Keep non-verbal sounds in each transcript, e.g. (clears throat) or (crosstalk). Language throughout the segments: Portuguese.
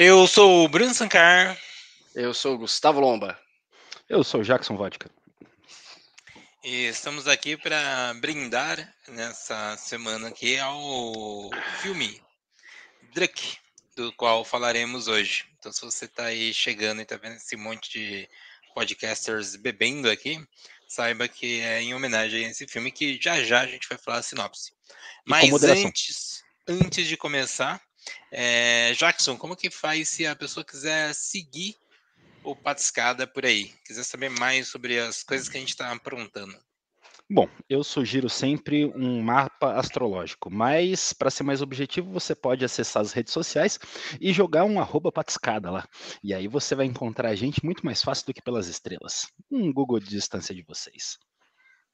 Eu sou o Bruno Sancar. Eu sou o Gustavo Lomba. Eu sou o Jackson Vodka. E estamos aqui para brindar nessa semana aqui ao filme Druck, do qual falaremos hoje. Então, se você está aí chegando e está vendo esse monte de podcasters bebendo aqui, saiba que é em homenagem a esse filme que já já a gente vai falar a sinopse. Mas antes, antes de começar, é, Jackson, como que faz se a pessoa quiser seguir o Patiscada por aí? Quiser saber mais sobre as coisas que a gente está aprontando? Bom, eu sugiro sempre um mapa astrológico, mas para ser mais objetivo, você pode acessar as redes sociais e jogar um arroba patiscada lá. E aí você vai encontrar a gente muito mais fácil do que pelas estrelas. Um Google de distância de vocês.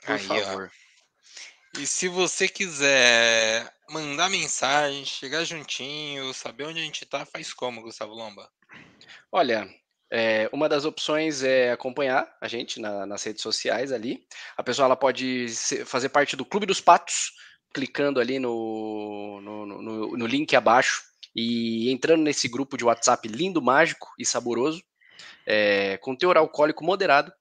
Por aí, favor. Ó. E se você quiser mandar mensagem, chegar juntinho, saber onde a gente tá, faz como, Gustavo Lomba? Olha, é, uma das opções é acompanhar a gente na, nas redes sociais ali. A pessoa ela pode ser, fazer parte do Clube dos Patos, clicando ali no, no, no, no, link abaixo e entrando nesse grupo de WhatsApp lindo, mágico e saboroso, é, com teor alcoólico moderado,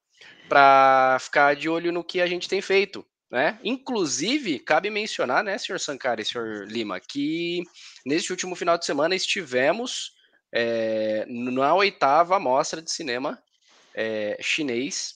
para ficar de olho no que a gente tem feito. Né? Inclusive, cabe mencionar, né, senhor Sankara e senhor Lima, que neste último final de semana estivemos é, na oitava mostra de cinema é, chinês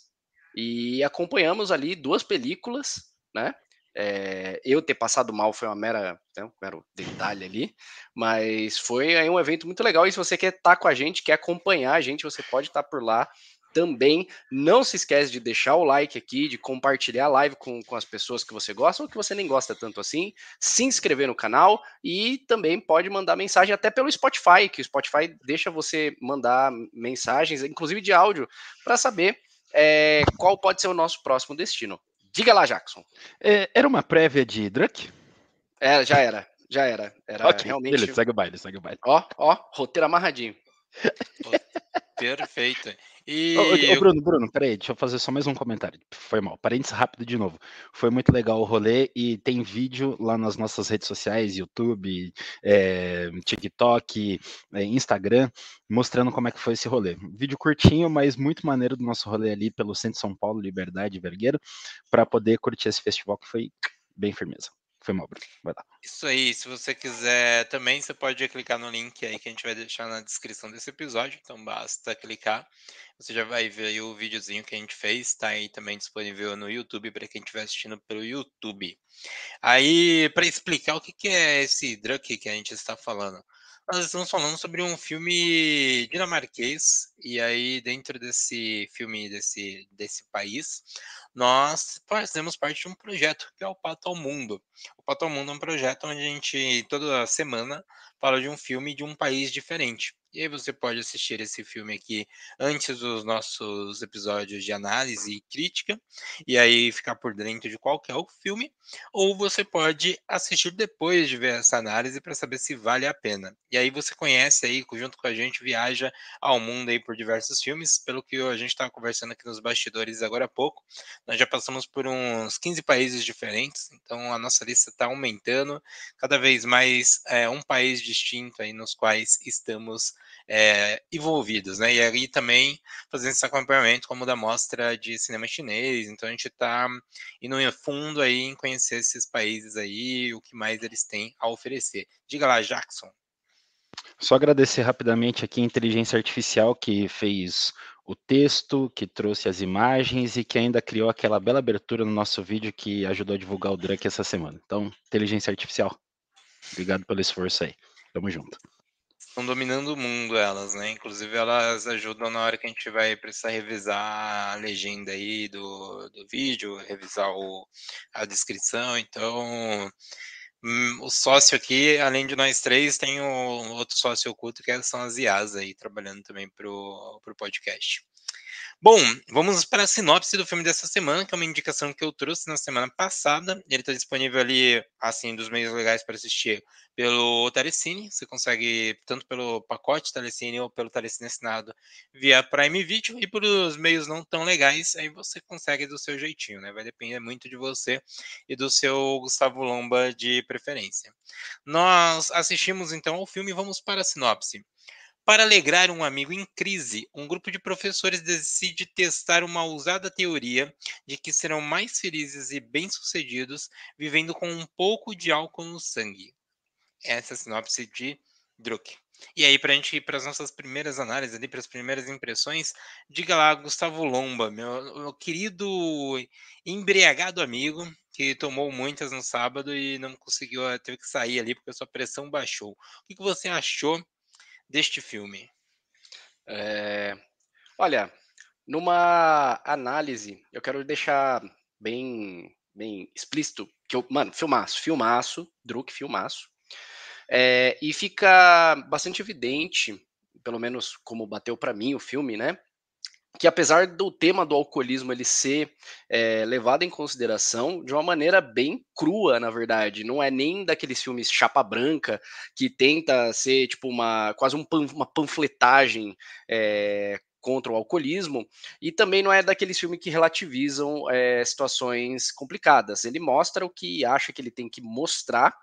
e acompanhamos ali duas películas, né? É, eu ter passado mal foi uma mera, né, um mero detalhe ali, mas foi aí um evento muito legal. E se você quer estar com a gente, quer acompanhar a gente, você pode estar por lá também. Não se esquece de deixar o like aqui, de compartilhar a live com, com as pessoas que você gosta ou que você nem gosta tanto assim, se inscrever no canal e também pode mandar mensagem até pelo Spotify, que o Spotify deixa você mandar mensagens, inclusive de áudio, para saber é, qual pode ser o nosso próximo destino. Diga lá, Jackson. É, era uma prévia de Druck? É, já era, já era. Era okay, realmente. Beleza, segue o baile, segue o baile. Ó, ó, roteiro amarradinho. (laughs) Perfeito. E ô, ô, Bruno, Bruno, peraí, deixa eu fazer só mais um comentário. Foi mal. Parênteses rápido de novo. Foi muito legal o rolê e tem vídeo lá nas nossas redes sociais, YouTube, é, TikTok, é, Instagram, mostrando como é que foi esse rolê. Vídeo curtinho, mas muito maneiro do nosso rolê ali pelo centro de São Paulo, Liberdade, Vergueiro, para poder curtir esse festival que foi bem firmeza. Foi mal, Bruno. Vai lá. Isso aí, se você quiser também, você pode clicar no link aí que a gente vai deixar na descrição desse episódio. Então basta clicar. Você já vai ver o videozinho que a gente fez. Tá aí também disponível no YouTube para quem estiver assistindo pelo YouTube. Aí, para explicar o que, que é esse drug que a gente está falando. Nós estamos falando sobre um filme dinamarquês, e aí dentro desse filme desse, desse país, nós fazemos parte de um projeto que é o Pato ao Mundo. O Pato ao Mundo é um projeto onde a gente, toda semana, fala de um filme de um país diferente. E aí você pode assistir esse filme aqui antes dos nossos episódios de análise e crítica, e aí ficar por dentro de qual é o filme, ou você pode assistir depois de ver essa análise para saber se vale a pena. E aí você conhece aí, junto com a gente, viaja ao mundo aí por diversos filmes, pelo que a gente estava conversando aqui nos bastidores agora há pouco, nós já passamos por uns 15 países diferentes, então a nossa lista está aumentando, cada vez mais é, um país distinto aí nos quais estamos é, envolvidos, né? E aí também fazendo esse acompanhamento como da mostra de cinema chinês. Então a gente está indo fundo aí em conhecer esses países aí, o que mais eles têm a oferecer. Diga lá, Jackson. Só agradecer rapidamente aqui a inteligência artificial que fez o texto, que trouxe as imagens e que ainda criou aquela bela abertura no nosso vídeo que ajudou a divulgar o Drunk essa semana. Então, inteligência artificial, obrigado pelo esforço aí. Tamo junto estão dominando o mundo elas, né? Inclusive elas ajudam na hora que a gente vai precisar revisar a legenda aí do, do vídeo, revisar o, a descrição. Então, hum, o sócio aqui, além de nós três, tem o outro sócio oculto que são as IAs aí trabalhando também pro, pro podcast. Bom, vamos para a sinopse do filme dessa semana, que é uma indicação que eu trouxe na semana passada. Ele está disponível ali, assim, dos meios legais para assistir pelo Telecine. Você consegue tanto pelo pacote Telecine ou pelo Telecine assinado via Prime Video. E por os meios não tão legais, aí você consegue do seu jeitinho, né? Vai depender muito de você e do seu Gustavo Lomba de preferência. Nós assistimos então ao filme e vamos para a sinopse. Para alegrar um amigo em crise, um grupo de professores decide testar uma ousada teoria de que serão mais felizes e bem-sucedidos vivendo com um pouco de álcool no sangue. Essa é a sinopse de Druck. E aí, para a gente ir para as nossas primeiras análises, ali, para as primeiras impressões, diga lá, Gustavo Lomba, meu, meu querido embriagado amigo, que tomou muitas no sábado e não conseguiu, teve que sair ali porque a sua pressão baixou. O que, que você achou deste filme? É, olha, numa análise, eu quero deixar bem, bem explícito que eu, mano, filmaço, filmaço, Druk, filmaço. É, e fica bastante evidente, pelo menos como bateu para mim o filme, né? Que apesar do tema do alcoolismo ele ser é, levado em consideração de uma maneira bem crua, na verdade, não é nem daqueles filmes chapa branca que tenta ser tipo uma quase um, uma panfletagem é, contra o alcoolismo, e também não é daqueles filmes que relativizam é, situações complicadas. Ele mostra o que acha que ele tem que mostrar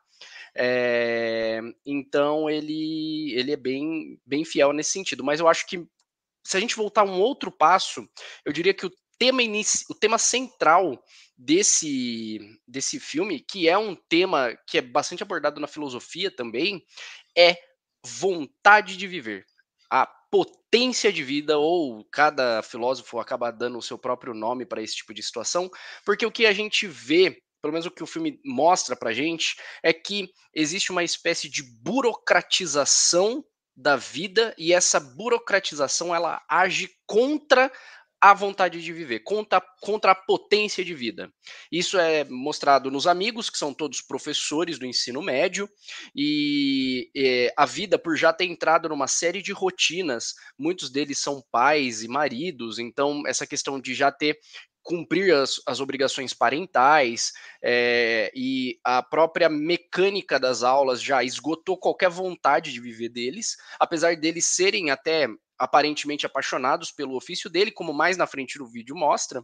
é, então ele, ele é bem, bem fiel nesse sentido. Mas eu acho que se a gente voltar um outro passo, eu diria que o tema, inici, o tema central desse, desse filme, que é um tema que é bastante abordado na filosofia também, é vontade de viver. A potência de vida, ou cada filósofo acaba dando o seu próprio nome para esse tipo de situação, porque o que a gente vê pelo menos o que o filme mostra pra gente, é que existe uma espécie de burocratização da vida e essa burocratização ela age contra a vontade de viver, contra, contra a potência de vida. Isso é mostrado nos amigos, que são todos professores do ensino médio, e, e a vida, por já ter entrado numa série de rotinas, muitos deles são pais e maridos, então essa questão de já ter cumprir as, as obrigações parentais é, e a própria mecânica das aulas já esgotou qualquer vontade de viver deles, apesar deles serem até aparentemente apaixonados pelo ofício dele, como mais na frente do vídeo mostra,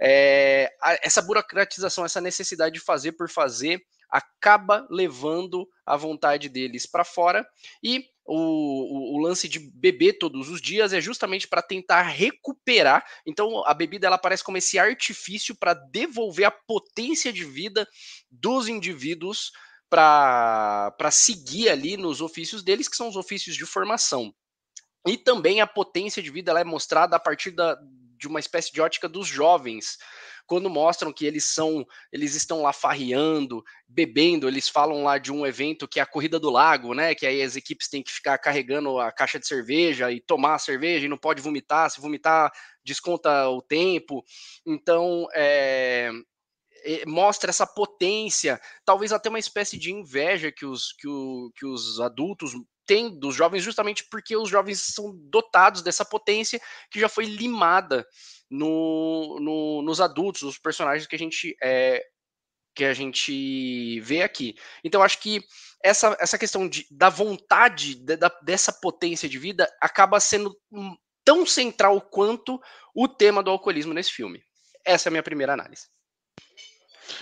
é, essa burocratização, essa necessidade de fazer por fazer, acaba levando a vontade deles para fora e o, o, o, lance de beber todos os dias é justamente para tentar recuperar. Então a bebida ela aparece como esse artifício para devolver a potência de vida dos indivíduos para seguir ali nos ofícios deles, que são os ofícios de formação. E também a potência de vida ela é mostrada a partir da, de uma espécie de ótica dos jovens, quando mostram que eles são, eles estão lá farreando, bebendo, eles falam lá de um evento que é a corrida do lago, né? Que aí as equipes têm que ficar carregando a caixa de cerveja e tomar a cerveja e não pode vomitar, se vomitar desconta o tempo. Então, é, mostra essa potência, talvez até uma espécie de inveja que os, que, o, que os adultos têm dos jovens, justamente porque os jovens são dotados dessa potência que já foi limada no, no, nos adultos, os personagens que a gente é, que a gente vê aqui. Então, acho que essa, essa questão de, da vontade de, da, dessa potência de vida acaba sendo tão central quanto o tema do alcoolismo nesse filme. Essa é a minha primeira análise.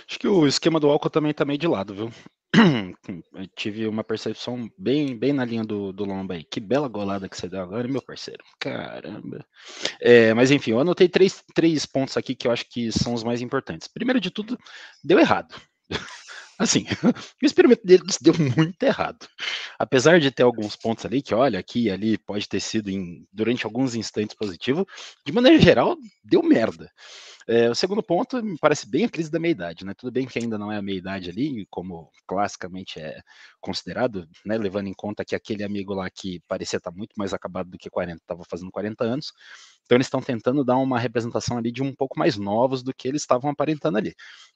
Acho que o esquema do álcool também tá meio de lado, viu? Tive uma percepção bem, bem na linha do, do Lomba aí. Que bela golada que você deu agora, meu parceiro. Caramba. É, mas enfim, eu anotei três, três pontos aqui que eu acho que são os mais importantes. Primeiro de tudo, deu errado. (laughs) Assim, (laughs) o experimento deles deu muito errado. Apesar de ter alguns pontos ali que, olha, aqui e ali pode ter sido em, durante alguns instantes positivo, de maneira geral, deu merda. É, o segundo ponto me parece bem a crise da meia-idade, né? Tudo bem que ainda não é a meia-idade ali, como classicamente é considerado, né? Levando em conta que aquele amigo lá que parecia estar muito mais acabado do que 40, estava fazendo 40 anos. Então eles estão tentando dar uma representação ali de um pouco mais novos do que eles estavam aparentando ali.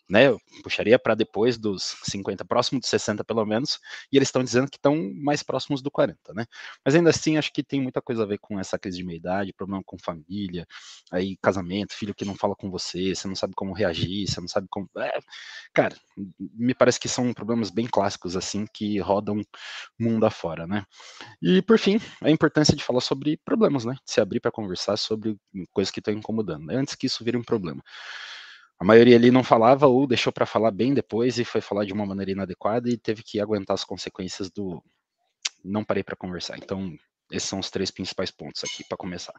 Né? Eu puxaria para depois dos 50, próximo de 60 pelo menos, e eles estão dizendo que estão mais próximos do 40, né? Mas ainda assim, acho que tem muita coisa a ver com essa crise de meia-idade, problema com família, aí casamento, filho que não fala com você, você não sabe como reagir, você não sabe como. É, cara, me parece que são problemas bem clássicos, assim, que rodam mundo afora, né? E por fim, a importância de falar sobre problemas, né? De se abrir para conversar sobre sobre coisas que estão incomodando, né, antes que isso vire um problema. A maioria ali não falava ou deixou para falar bem depois e foi falar de uma maneira inadequada e teve que aguentar as consequências do não parei para conversar. Então, Esses são os três principais pontos aqui para começar.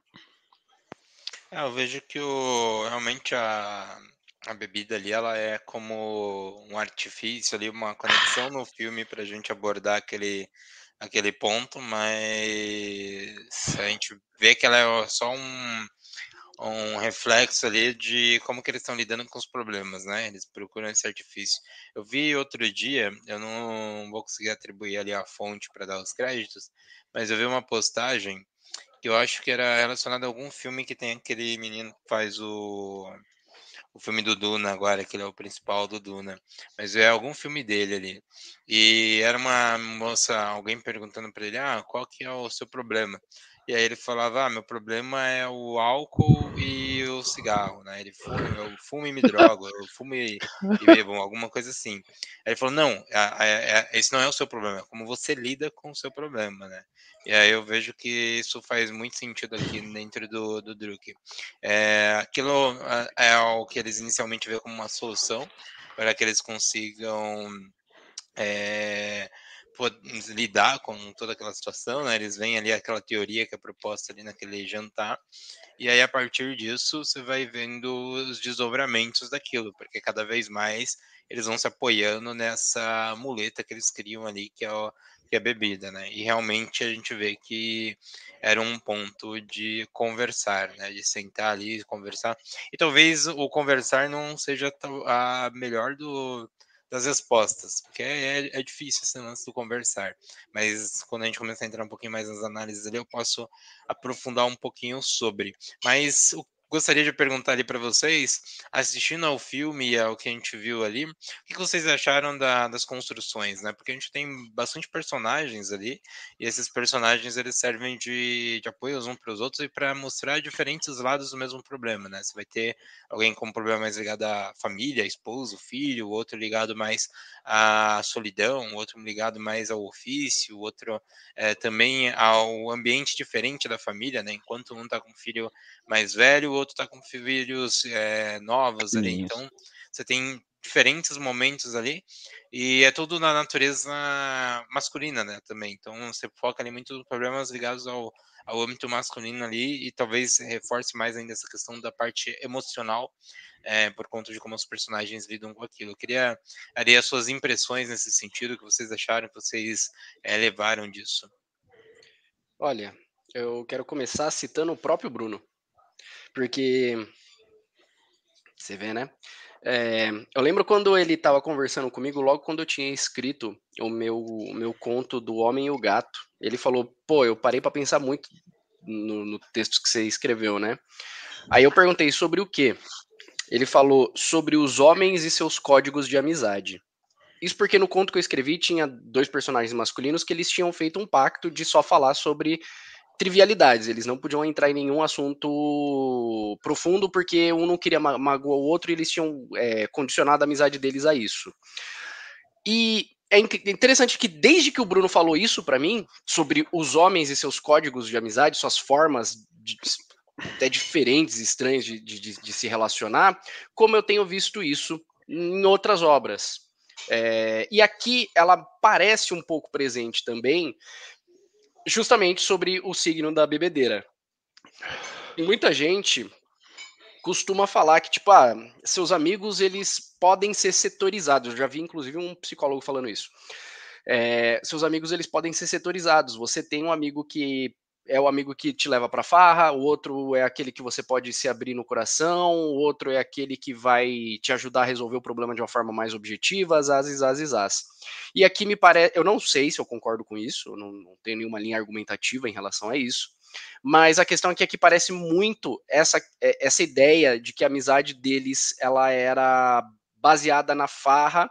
É, eu vejo que o, realmente a, a bebida ali ela é como um artifício ali, uma conexão no filme para a gente abordar aquele, aquele ponto, mas a gente vê que ela é só um, um reflexo ali de como que eles estão lidando com os problemas, né? Eles procuram esse artifício. Eu vi outro dia, eu não vou conseguir atribuir ali a fonte para dar os créditos, mas eu vi uma postagem que eu acho que era relacionada a algum filme que tem aquele menino que faz o o filme do Duna agora, que ele é o principal do Duna. Mas é algum filme dele ali. E era uma moça, alguém perguntando para ele, ah, qual que é o seu problema? E aí ele falava, ah, meu problema é o álcool e o cigarro, né? Ele fuma, eu fumo e me drogo, eu fumo e, e bebo, alguma coisa assim. Aí ele falou, não, é, é, esse não é o seu problema, é como você lida com o seu problema, né? E aí eu vejo que isso faz muito sentido aqui dentro do, do Druk. É, aquilo é, o que eles inicialmente vê como uma solução para que eles consigam é, lidar com toda aquela situação, né? Eles veem ali aquela teoria que é proposta ali naquele jantar, e aí a partir disso você vai vendo os desdobramentos daquilo, porque cada vez mais eles vão se apoiando nessa muleta que eles criam ali, que é, o, que é a bebida, né? E realmente a gente vê que era um ponto de conversar, né? De sentar ali, conversar. E talvez o conversar não seja a melhor do, das respostas, porque é, é, é, difícil esse lance do conversar, mas quando a gente começar a entrar um pouquinho mais nas análises ali, eu posso aprofundar um pouquinho sobre. Mas o gostaria de perguntar ali para vocês, assistindo ao filme e ao que a gente viu ali, o que vocês acharam da, das construções, né? Porque a gente tem bastante personagens ali, e esses personagens eles servem de, de apoio uns para os outros e para mostrar diferentes lados do mesmo problema, né? Você vai ter alguém com um problema mais ligado à família, esposo, filho, outro ligado mais à solidão, outro ligado mais ao ofício, outro é, também ao ambiente diferente da família, né? Enquanto um está com um filho mais velho, o outro está com filhos é, novos ali. Então, você tem diferentes momentos ali e é tudo na natureza masculina, né, também. Então, você foca ali muito nos problemas ligados ao, ao âmbito masculino ali e talvez reforce mais ainda essa questão da parte emocional é, por conta de como os personagens lidam com aquilo. Eu queria ali as suas impressões nesse sentido, que vocês acharam, que vocês é, levaram disso. Olha, eu quero começar citando o próprio Bruno. Porque você vê, né? É, eu lembro quando ele estava conversando comigo, logo quando eu tinha escrito o meu, o meu conto do Homem e o Gato. Ele falou: pô, eu parei para pensar muito no, no, texto que você escreveu, né? Aí eu perguntei sobre o quê? Ele falou sobre os homens e seus códigos de amizade. Isso porque no conto que eu escrevi tinha dois personagens masculinos que eles tinham feito um pacto de só falar sobre trivialidades, eles não podiam entrar em nenhum assunto profundo porque um não queria ma magoar o outro e eles tinham é, condicionado a amizade deles a isso. E é interessante que desde que o Bruno falou isso para mim, sobre os homens e seus códigos de amizade, suas formas de, até diferentes, estranhas de, de, de, se relacionar, como eu tenho visto isso em outras obras. É, e aqui ela parece um pouco presente também, justamente sobre o signo da bebedeira. Muita gente costuma falar que, tipo, ah, seus amigos, eles podem ser setorizados. Eu já vi, inclusive, um psicólogo falando isso. É, seus amigos, eles podem ser setorizados. Você tem um amigo que é o amigo que te leva para farra, o outro é aquele que você pode se abrir no coração, o outro é aquele que vai te ajudar a resolver o problema de uma forma mais objetiva, as, as, as. E aqui me parece, eu não sei se eu concordo com isso, não, não tenho nenhuma linha argumentativa em relação a isso, mas a questão é que aqui parece muito essa, é, essa ideia de que a amizade deles ela era baseada na farra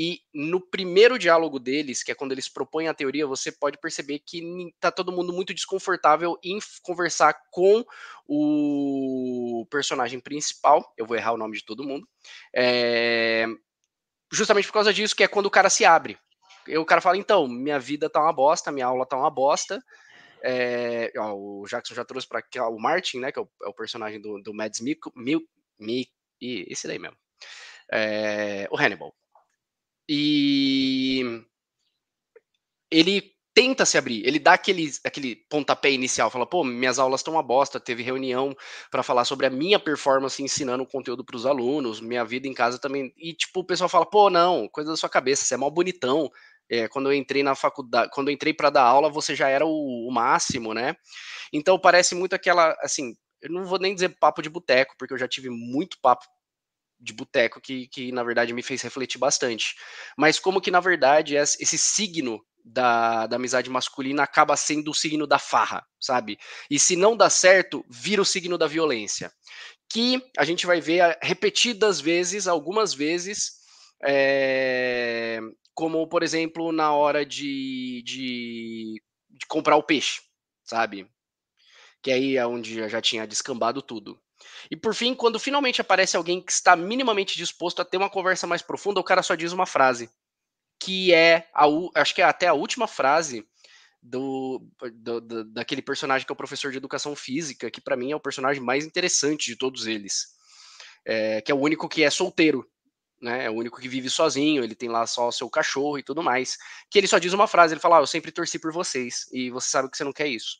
e no primeiro diálogo deles, que é quando eles propõem a teoria, você pode perceber que tá todo mundo muito desconfortável em conversar com o personagem principal. Eu vou errar o nome de todo mundo. É... Justamente por causa disso, que é quando o cara se abre. E o cara fala, então, minha vida tá uma bosta, minha aula tá uma bosta. É, ó, o Jackson já trouxe para o Martin, né, que é o, é o personagem do, do Mads Mikkelsen, Mil, Mi, esse daí mesmo. É, o Hannibal. E ele tenta se abrir, ele dá aquele, aquele pontapé inicial, fala, pô, minhas aulas estão uma bosta, teve reunião para falar sobre a minha performance ensinando conteúdo para os alunos, minha vida em casa também, e tipo, o pessoal fala, pô, não, coisa da sua cabeça, você é mal bonitão, é, quando eu entrei na faculdade, quando eu entrei para dar aula, você já era o, o máximo, né? Então parece muito aquela, assim, eu não vou nem dizer papo de boteco, porque eu já tive muito papo de boteco que, que, na verdade, me fez refletir bastante. Mas como que, na verdade, esse signo da, da amizade masculina acaba sendo o signo da farra, sabe? E se não dá certo, vira o signo da violência. Que a gente vai ver eh, repetidas vezes, algumas vezes, é, como, por exemplo, na hora de, de, de comprar o peixe, sabe? Que aí é onde já tinha descambado tudo. E por fim, quando finalmente aparece alguém que está minimamente disposto a ter uma conversa mais profunda, o cara só diz uma frase, que é a, acho que é até a última frase do, do, do, daquele personagem que é o professor de educação física, que para mim é o personagem mais interessante de todos eles, é, que é o único que é solteiro, né? É o único que vive sozinho, ele tem lá só o seu cachorro e tudo mais. Que ele só diz uma frase, ele fala: ah, "Eu sempre torci por vocês e você sabe que você não quer isso"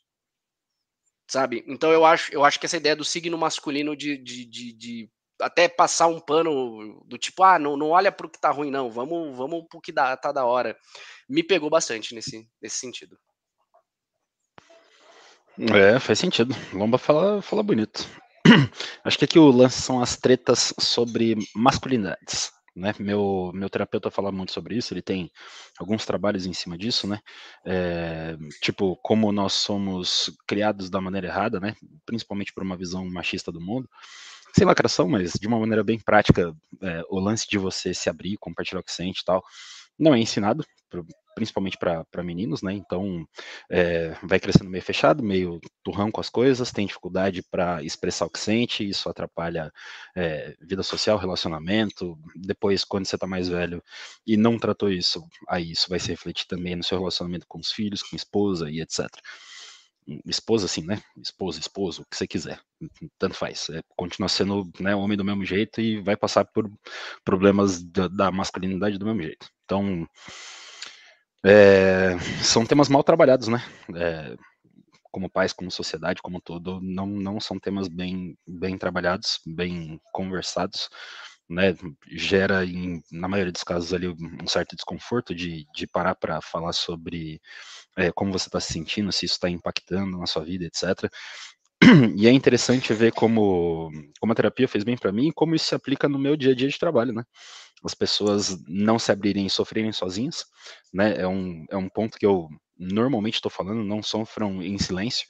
sabe? Então eu acho, eu acho que essa ideia do signo masculino de, de, de, de até passar um pano do tipo, ah, não, não olha pro que tá ruim, não, vamos, vamos pro que dá, tá da hora. Me pegou bastante nesse, nesse sentido. É, faz sentido. Lomba fala, fala bonito. (clears throat) Acho que aqui o lance são as tretas sobre masculinidades né? Meu, meu terapeuta fala muito sobre isso, ele tem alguns trabalhos em cima disso, né? É, tipo, como nós somos criados da maneira errada, né? Principalmente por uma visão machista do mundo. Sem lacração, mas de uma maneira bem prática, é, o lance de você se abrir, compartilhar o que sente e tal, não é ensinado principalmente para meninos, né? Então é, vai crescendo meio fechado, meio turrão com as coisas, tem dificuldade para expressar o que sente, isso atrapalha é, vida social, relacionamento. Depois, quando você está mais velho e não tratou isso, aí isso vai se refletir também no seu relacionamento com os filhos, com a esposa e etc esposa assim, né? Esposa, esposo, o que você quiser, tanto faz. É, continua sendo né, homem do mesmo jeito e vai passar por problemas da, da masculinidade do mesmo jeito. Então, é, são temas mal trabalhados, né? É, como pais, como sociedade, como todo, não, não são temas bem, bem trabalhados, bem conversados, né? Gera, em, na maioria dos casos, ali um certo desconforto de, de parar para falar sobre é, como você está se sentindo, se isso está impactando na sua vida, etc. E é interessante ver como, como a terapia fez bem para mim e como isso se aplica no meu dia a dia de trabalho, né? as pessoas não se abrirem e sofrerem sozinhas, né? É um, é um ponto que eu normalmente estou falando, não sofram em silêncio,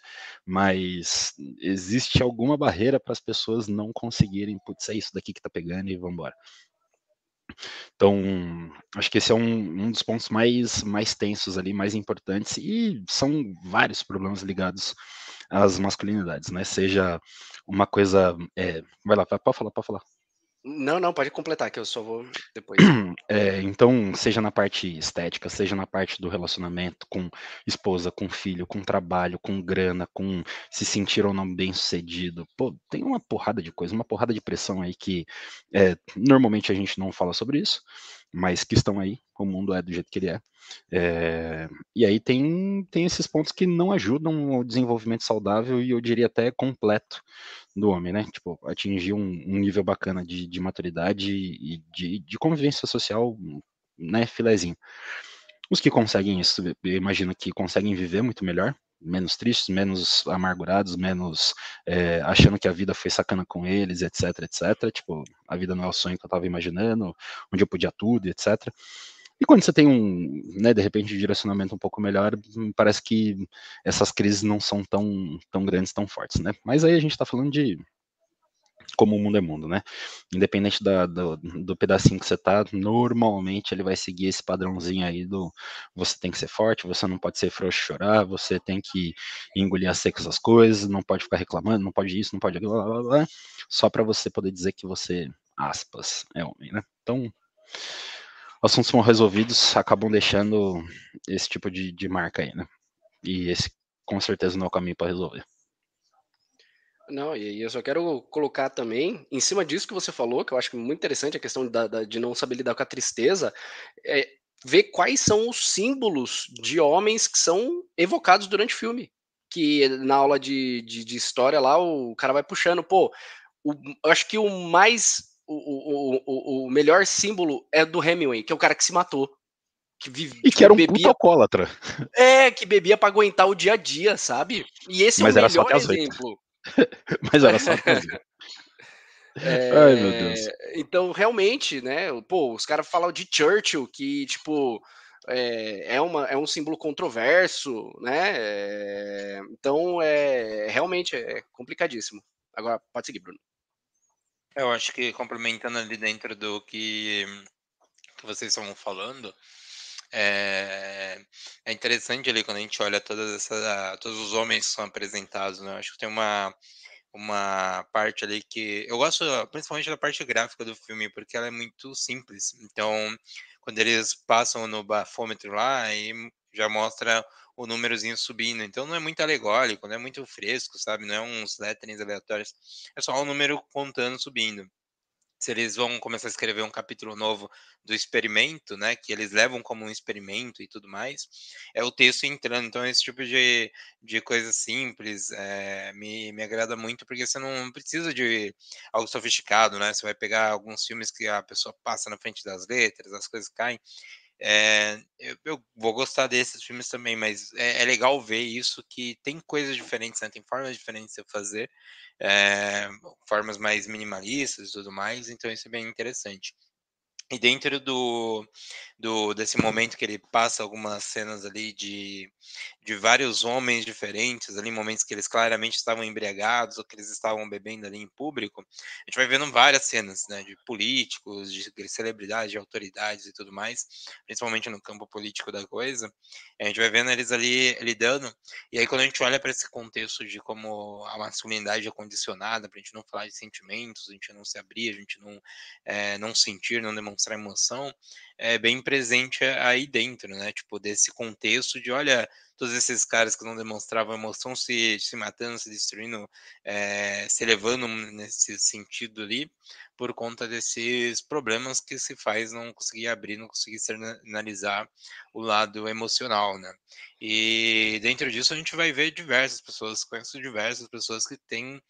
mas existe alguma barreira para as pessoas não conseguirem, putz, é isso daqui que tá pegando e vamos embora. Então, acho que esse é um, um dos pontos mais, mais tensos ali, mais importantes, e são vários problemas ligados às masculinidades, né? Seja uma coisa. É... Vai lá, pode falar, pode falar. Não, não, pode completar, que eu só vou depois. (clears throat) É, então, seja na parte estética, seja na parte do relacionamento com esposa, com filho, com trabalho, com grana, com se sentir ou não bem sucedido. Pô, tem uma porrada de coisa, uma porrada de pressão aí que é, normalmente a gente não fala sobre isso, mas que estão aí, o mundo é do jeito que ele é. é. e aí tem, tem esses pontos que não ajudam o desenvolvimento saudável e eu diria até completo do homem, né? Tipo, atingir um, um nível bacana de, de maturidade e de, de, convivência social, né? Filezinho. Os que conseguem isso, eu imagino que conseguem viver muito melhor, menos tristes, menos amargurados, menos é, achando que a vida foi sacana com eles, etc, etc. Tipo, a vida não é o sonho que eu tava imaginando, onde eu podia tudo, etc. E quando você tem um, né, de repente, um direcionamento um pouco melhor, parece que essas crises não são tão, tão grandes, tão fortes, né? Mas aí a gente está falando de como o mundo é mundo, né? Independente da, do, do, pedacinho que você tá, normalmente ele vai seguir esse padrãozinho aí do você tem que ser forte, você não pode ser frouxo chorar, você tem que engolir a seco essas coisas, não pode ficar reclamando, não pode isso, não pode aquilo, blá, blá, blá, só para você poder dizer que você, aspas, é homem, né? Então, assuntos são resolvidos, acabam deixando esse tipo de, de marca aí, né? E esse com certeza não é o caminho para resolver. Não, e eu só quero colocar também, em cima disso que você falou, que eu acho muito interessante a questão da, da, de não saber lidar com a tristeza, é, ver quais são os símbolos de homens que são evocados durante o filme. Que na aula de, de, de história lá, o cara vai puxando, pô, o, eu acho que o mais. O, o, o, melhor símbolo é do Hemingway, que é o cara que se matou. Que vive, e que era um bebia, puto alcoólatra. É, que bebia para aguentar o dia a dia, sabe? E esse Mas é o melhor exemplo. (laughs) Mas era só (laughs) É, Ai, meu Deus. Então, realmente, né? Pô, os caras falam de Churchill, que, tipo, é, é, uma, é um símbolo controverso, né? É, então, é realmente é complicadíssimo. Agora, pode seguir, Bruno. Eu acho que complementando ali dentro do que, que vocês estão falando, é, é, interessante ali quando a gente olha todas essa, todos os homens que são apresentados, né? Acho que tem uma uma parte ali que eu gosto principalmente da parte gráfica do filme porque ela é muito simples. Então, quando eles passam no bafômetro lá, aí já mostra o númerozinho subindo. Então não é muito alegórico, não é muito fresco, sabe? Não é uns letterings aleatórios. É só o número contando subindo se eles vão começar a escrever um capítulo novo do experimento, né, que eles levam como um experimento e tudo mais, é o texto entrando. Então, esse tipo de, de coisa simples é, me, me agrada muito, porque você não precisa de algo sofisticado, né? Você vai pegar alguns filmes que a pessoa passa na frente das letras, as coisas caem. É, eu, eu, vou gostar desses filmes também, mas é, é, legal ver isso, que tem coisas diferentes, né? tem formas diferentes de fazer, é, formas mais minimalistas e tudo mais, então isso é bem interessante. E dentro do, do desse momento que ele passa algumas cenas ali de, de vários homens diferentes, ali momentos que eles claramente estavam embriagados ou que eles estavam bebendo ali em público, a gente vai vendo várias cenas, né, de políticos, de celebridades, de autoridades e tudo mais, principalmente no campo político da coisa. A gente vai vendo eles ali lidando, e aí quando a gente olha para esse contexto de como a masculinidade é condicionada, para a gente não falar de sentimentos, a gente não se abrir, a gente não, é, não sentir, não demonstrar emoção é bem presente aí dentro, né? Tipo, desse contexto de, olha, todos esses caras que não demonstravam emoção se, se matando, se destruindo, é, se elevando nesse sentido ali, por conta desses problemas que se faz não conseguir abrir, não conseguir analisar o lado emocional, né? E dentro disso a gente vai ver diversas pessoas, conheço diversas pessoas que têm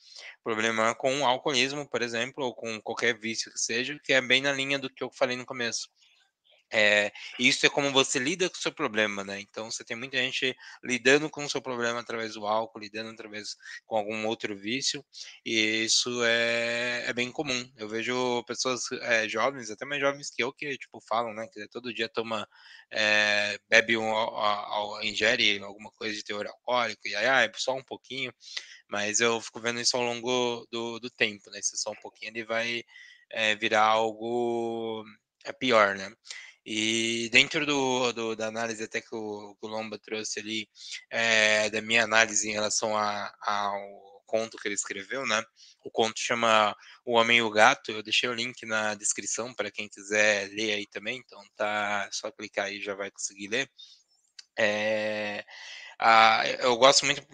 problema com o alcoolismo, por exemplo, ou com qualquer vício que seja, que é bem na linha do que eu falei no começo. É, isso é como você lida com o seu problema, né? Então você tem muita gente lidando com o seu problema através do álcool, lidando através com algum outro vício, e isso é, é bem comum. Eu vejo pessoas é, jovens, até mais jovens que eu, que tipo falam, né? Que todo dia toma, é, bebe um, ingere alguma coisa de teor alcoólico, e aí ah, é só um pouquinho, mas eu fico vendo isso ao longo do, do tempo, né? Se só um pouquinho ele vai é, virar algo é pior, né? E dentro do, do, da análise até que o, Lomba trouxe ali, é, da minha análise em relação a, ao conto que ele escreveu, né? O conto chama O Homem e o Gato. Eu deixei o link na descrição para quem quiser ler aí também. Então tá só clicar aí já vai conseguir ler. É, a, eu gosto muito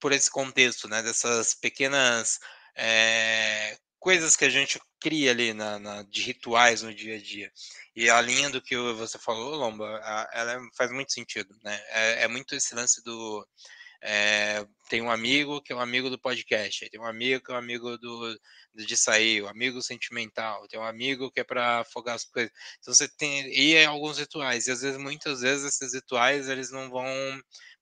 por esse contexto, né? Dessas pequenas é, coisas que a gente cria ali na, na, de rituais no dia a dia. E a linha do que você falou, Lomba, ela faz muito sentido, né? É, é muito esse lance do é, tem um amigo que é um amigo do podcast, tem um amigo que é um amigo do, de sair, um amigo sentimental, tem um amigo que é para afogar as coisas. Então você tem e é alguns rituais e às vezes muitas vezes esses rituais eles não vão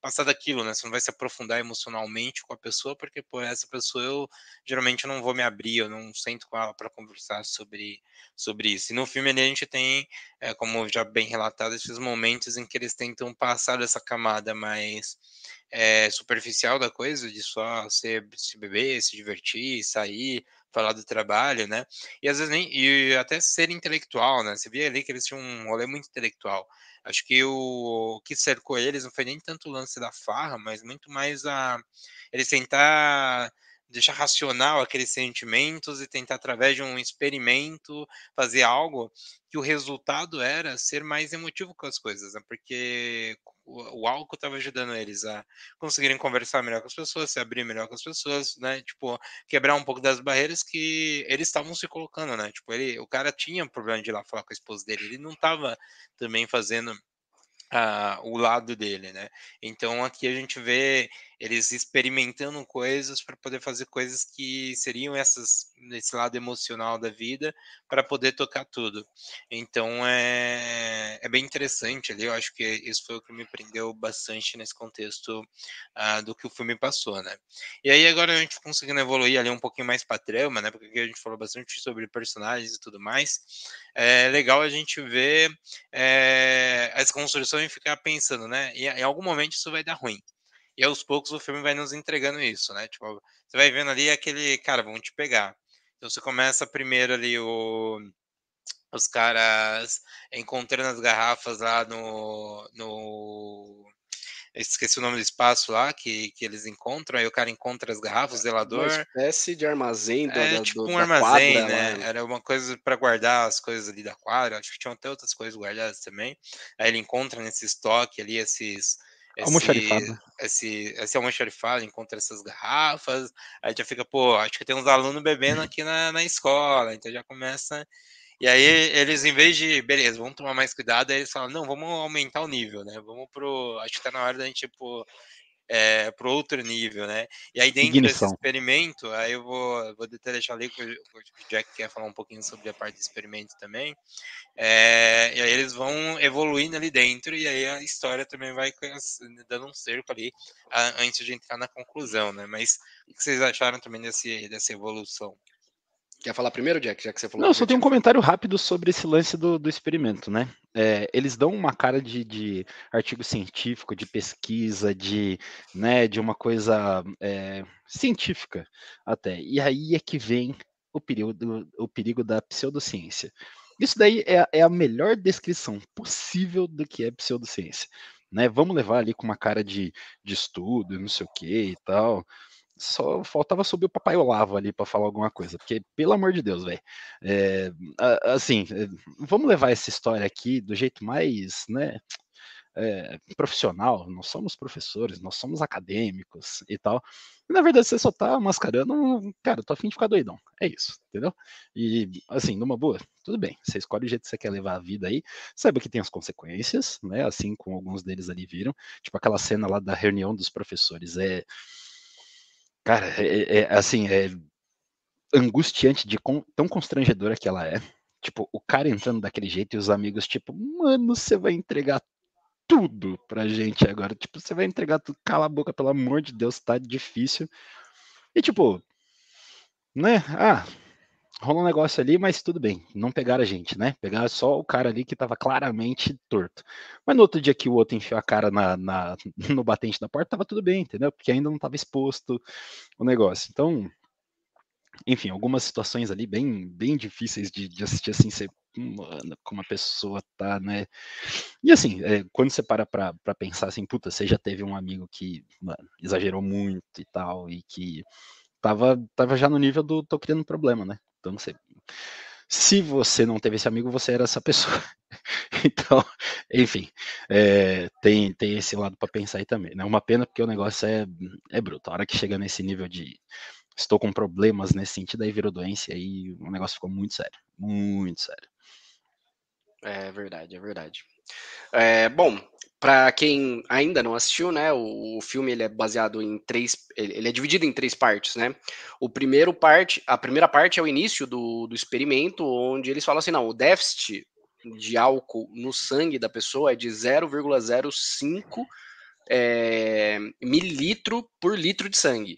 passar daquilo, né? Você não vai se aprofundar emocionalmente com a pessoa, porque por essa pessoa eu geralmente não vou me abrir, eu não sento com ela para conversar sobre, sobre isso. E no filme ali a gente tem, é, como já bem relatado, esses momentos em que eles tentam passar dessa camada mais é, superficial da coisa, de só ser, se beber, se divertir, sair, falar do trabalho, né? E às vezes nem e até ser intelectual, né? Você via ali que eles tinham um rolê muito intelectual. Acho que o, o que cercou eles não foi nem tanto o lance da farra, mas muito mais a eles tentar deixar racional aqueles sentimentos e tentar através de um experimento fazer algo que o resultado era ser mais emotivo com as coisas, né? porque o, o álcool estava ajudando eles a conseguirem conversar melhor com as pessoas, se abrir melhor com as pessoas, né? Tipo, quebrar um pouco das barreiras que eles estavam se colocando, né? Tipo, ele, o cara tinha problema de ir lá falar com a esposa dele, ele não estava também fazendo uh, o lado dele, né? Então aqui a gente vê eles experimentando coisas para poder fazer coisas que seriam essas nesse lado emocional da vida para poder tocar tudo. Então é, é bem interessante ali. Eu acho que isso foi o que me prendeu bastante nesse contexto uh, do que o filme passou, né? E aí agora a gente conseguindo evoluir ali um pouquinho mais para trama, né? Porque a gente falou bastante sobre personagens e tudo mais. É legal a gente ver é, essa construção e ficar pensando, né? E em algum momento isso vai dar ruim. E aos poucos o filme vai nos entregando isso, né? Tipo, você vai vendo ali aquele, cara, vão te pegar. Então você começa primeiro ali o os caras encontrando as garrafas lá no, no esqueci o nome do espaço lá que, que eles encontram, aí o cara encontra as garrafas, o zelador. Uma espécie de armazém do, é, tipo do, um armazém, quadra, né? Lá. Era uma coisa para guardar as coisas ali da quadra, acho que tinham até outras coisas guardadas também. Aí ele encontra nesse estoque ali esses esse, esse, esse almoxarifado encontra essas garrafas, aí já fica, pô, acho que tem uns alunos bebendo aqui na, na escola, então já começa. E aí eles, em vez de, beleza, vamos tomar mais cuidado, aí eles falam, não, vamos aumentar o nível, né? Vamos pro. Acho que tá na hora da gente, tipo, é, pro outro nível, né? E aí dentro Ignição. desse experimento, aí eu vou, vou deixar ali que o Jack quer falar um pouquinho sobre a parte do experimento também. É, e aí eles vão evoluindo ali dentro, e aí a história também vai dando um cerco ali a, antes de entrar na conclusão, né? Mas o que vocês acharam também desse, dessa evolução? Quer falar primeiro, Jack, já que você falou? Não, só tenho um comentário rápido sobre esse lance do, do experimento, né? É, eles dão uma cara de, de, artigo científico, de pesquisa, de, né, de uma coisa é, científica até. E aí é que vem o perigo, o perigo da pseudociência. Isso daí é, é a melhor descrição possível do que é pseudociência. Né? Vamos levar ali com uma cara de, de estudo, não sei o que e tal só faltava subir o Papai Olavo ali para falar alguma coisa, porque, pelo amor de Deus, velho, é, assim, é, vamos levar essa história aqui do jeito mais, né, é, profissional, nós somos professores, nós somos acadêmicos e tal, e na verdade você só tá mascarando, cara, tô afim de ficar doidão, é isso, entendeu? E, assim, numa boa, tudo bem, você escolhe o jeito que você quer levar a vida aí, saiba que tem as consequências, né, assim como alguns deles ali viram, tipo aquela cena lá da reunião dos professores, é Cara, é, é, é assim, é angustiante de tão constrangedora que ela é. Tipo, o cara entrando daquele jeito e os amigos, tipo, mano, você vai entregar tudo pra gente agora. Tipo, você vai entregar tudo. Cala a boca, pelo amor de Deus, tá difícil. E tipo, né? Ah, rolou um negócio ali, mas tudo bem. Não pegaram a gente, né? Pegaram só o cara ali que tava claramente torto. Mas no outro dia que o outro enfiou a cara na, na (laughs) no batente da porta, tava tudo bem, entendeu? Porque ainda não tava exposto o negócio. Então, enfim, algumas situações ali bem, bem difíceis de, de assistir assim, você, mano, como a pessoa tá, né? E assim, é, quando você para pra pensar assim, puta, você já teve um amigo que, mano, exagerou muito e tal, e que tava, tava já no nível do tô criando problema, né? Então, você, se você não teve esse amigo, você era essa pessoa. (laughs) então, enfim, é, tem, tem esse lado para pensar aí também. É né? uma pena porque o negócio é, é bruto. A hora que chega nesse nível de estou com problemas nesse sentido, aí virou doença e o negócio ficou muito sério. Muito sério. É verdade, é verdade. É, bom, para quem ainda não assistiu, né, o, o, filme ele é baseado em três, ele é dividido em três partes, né? O primeiro parte, a primeira parte é o início do, do experimento, onde eles falam assim, não, o déficit de álcool no sangue da pessoa é de 0,05 é, mililitro por litro de sangue.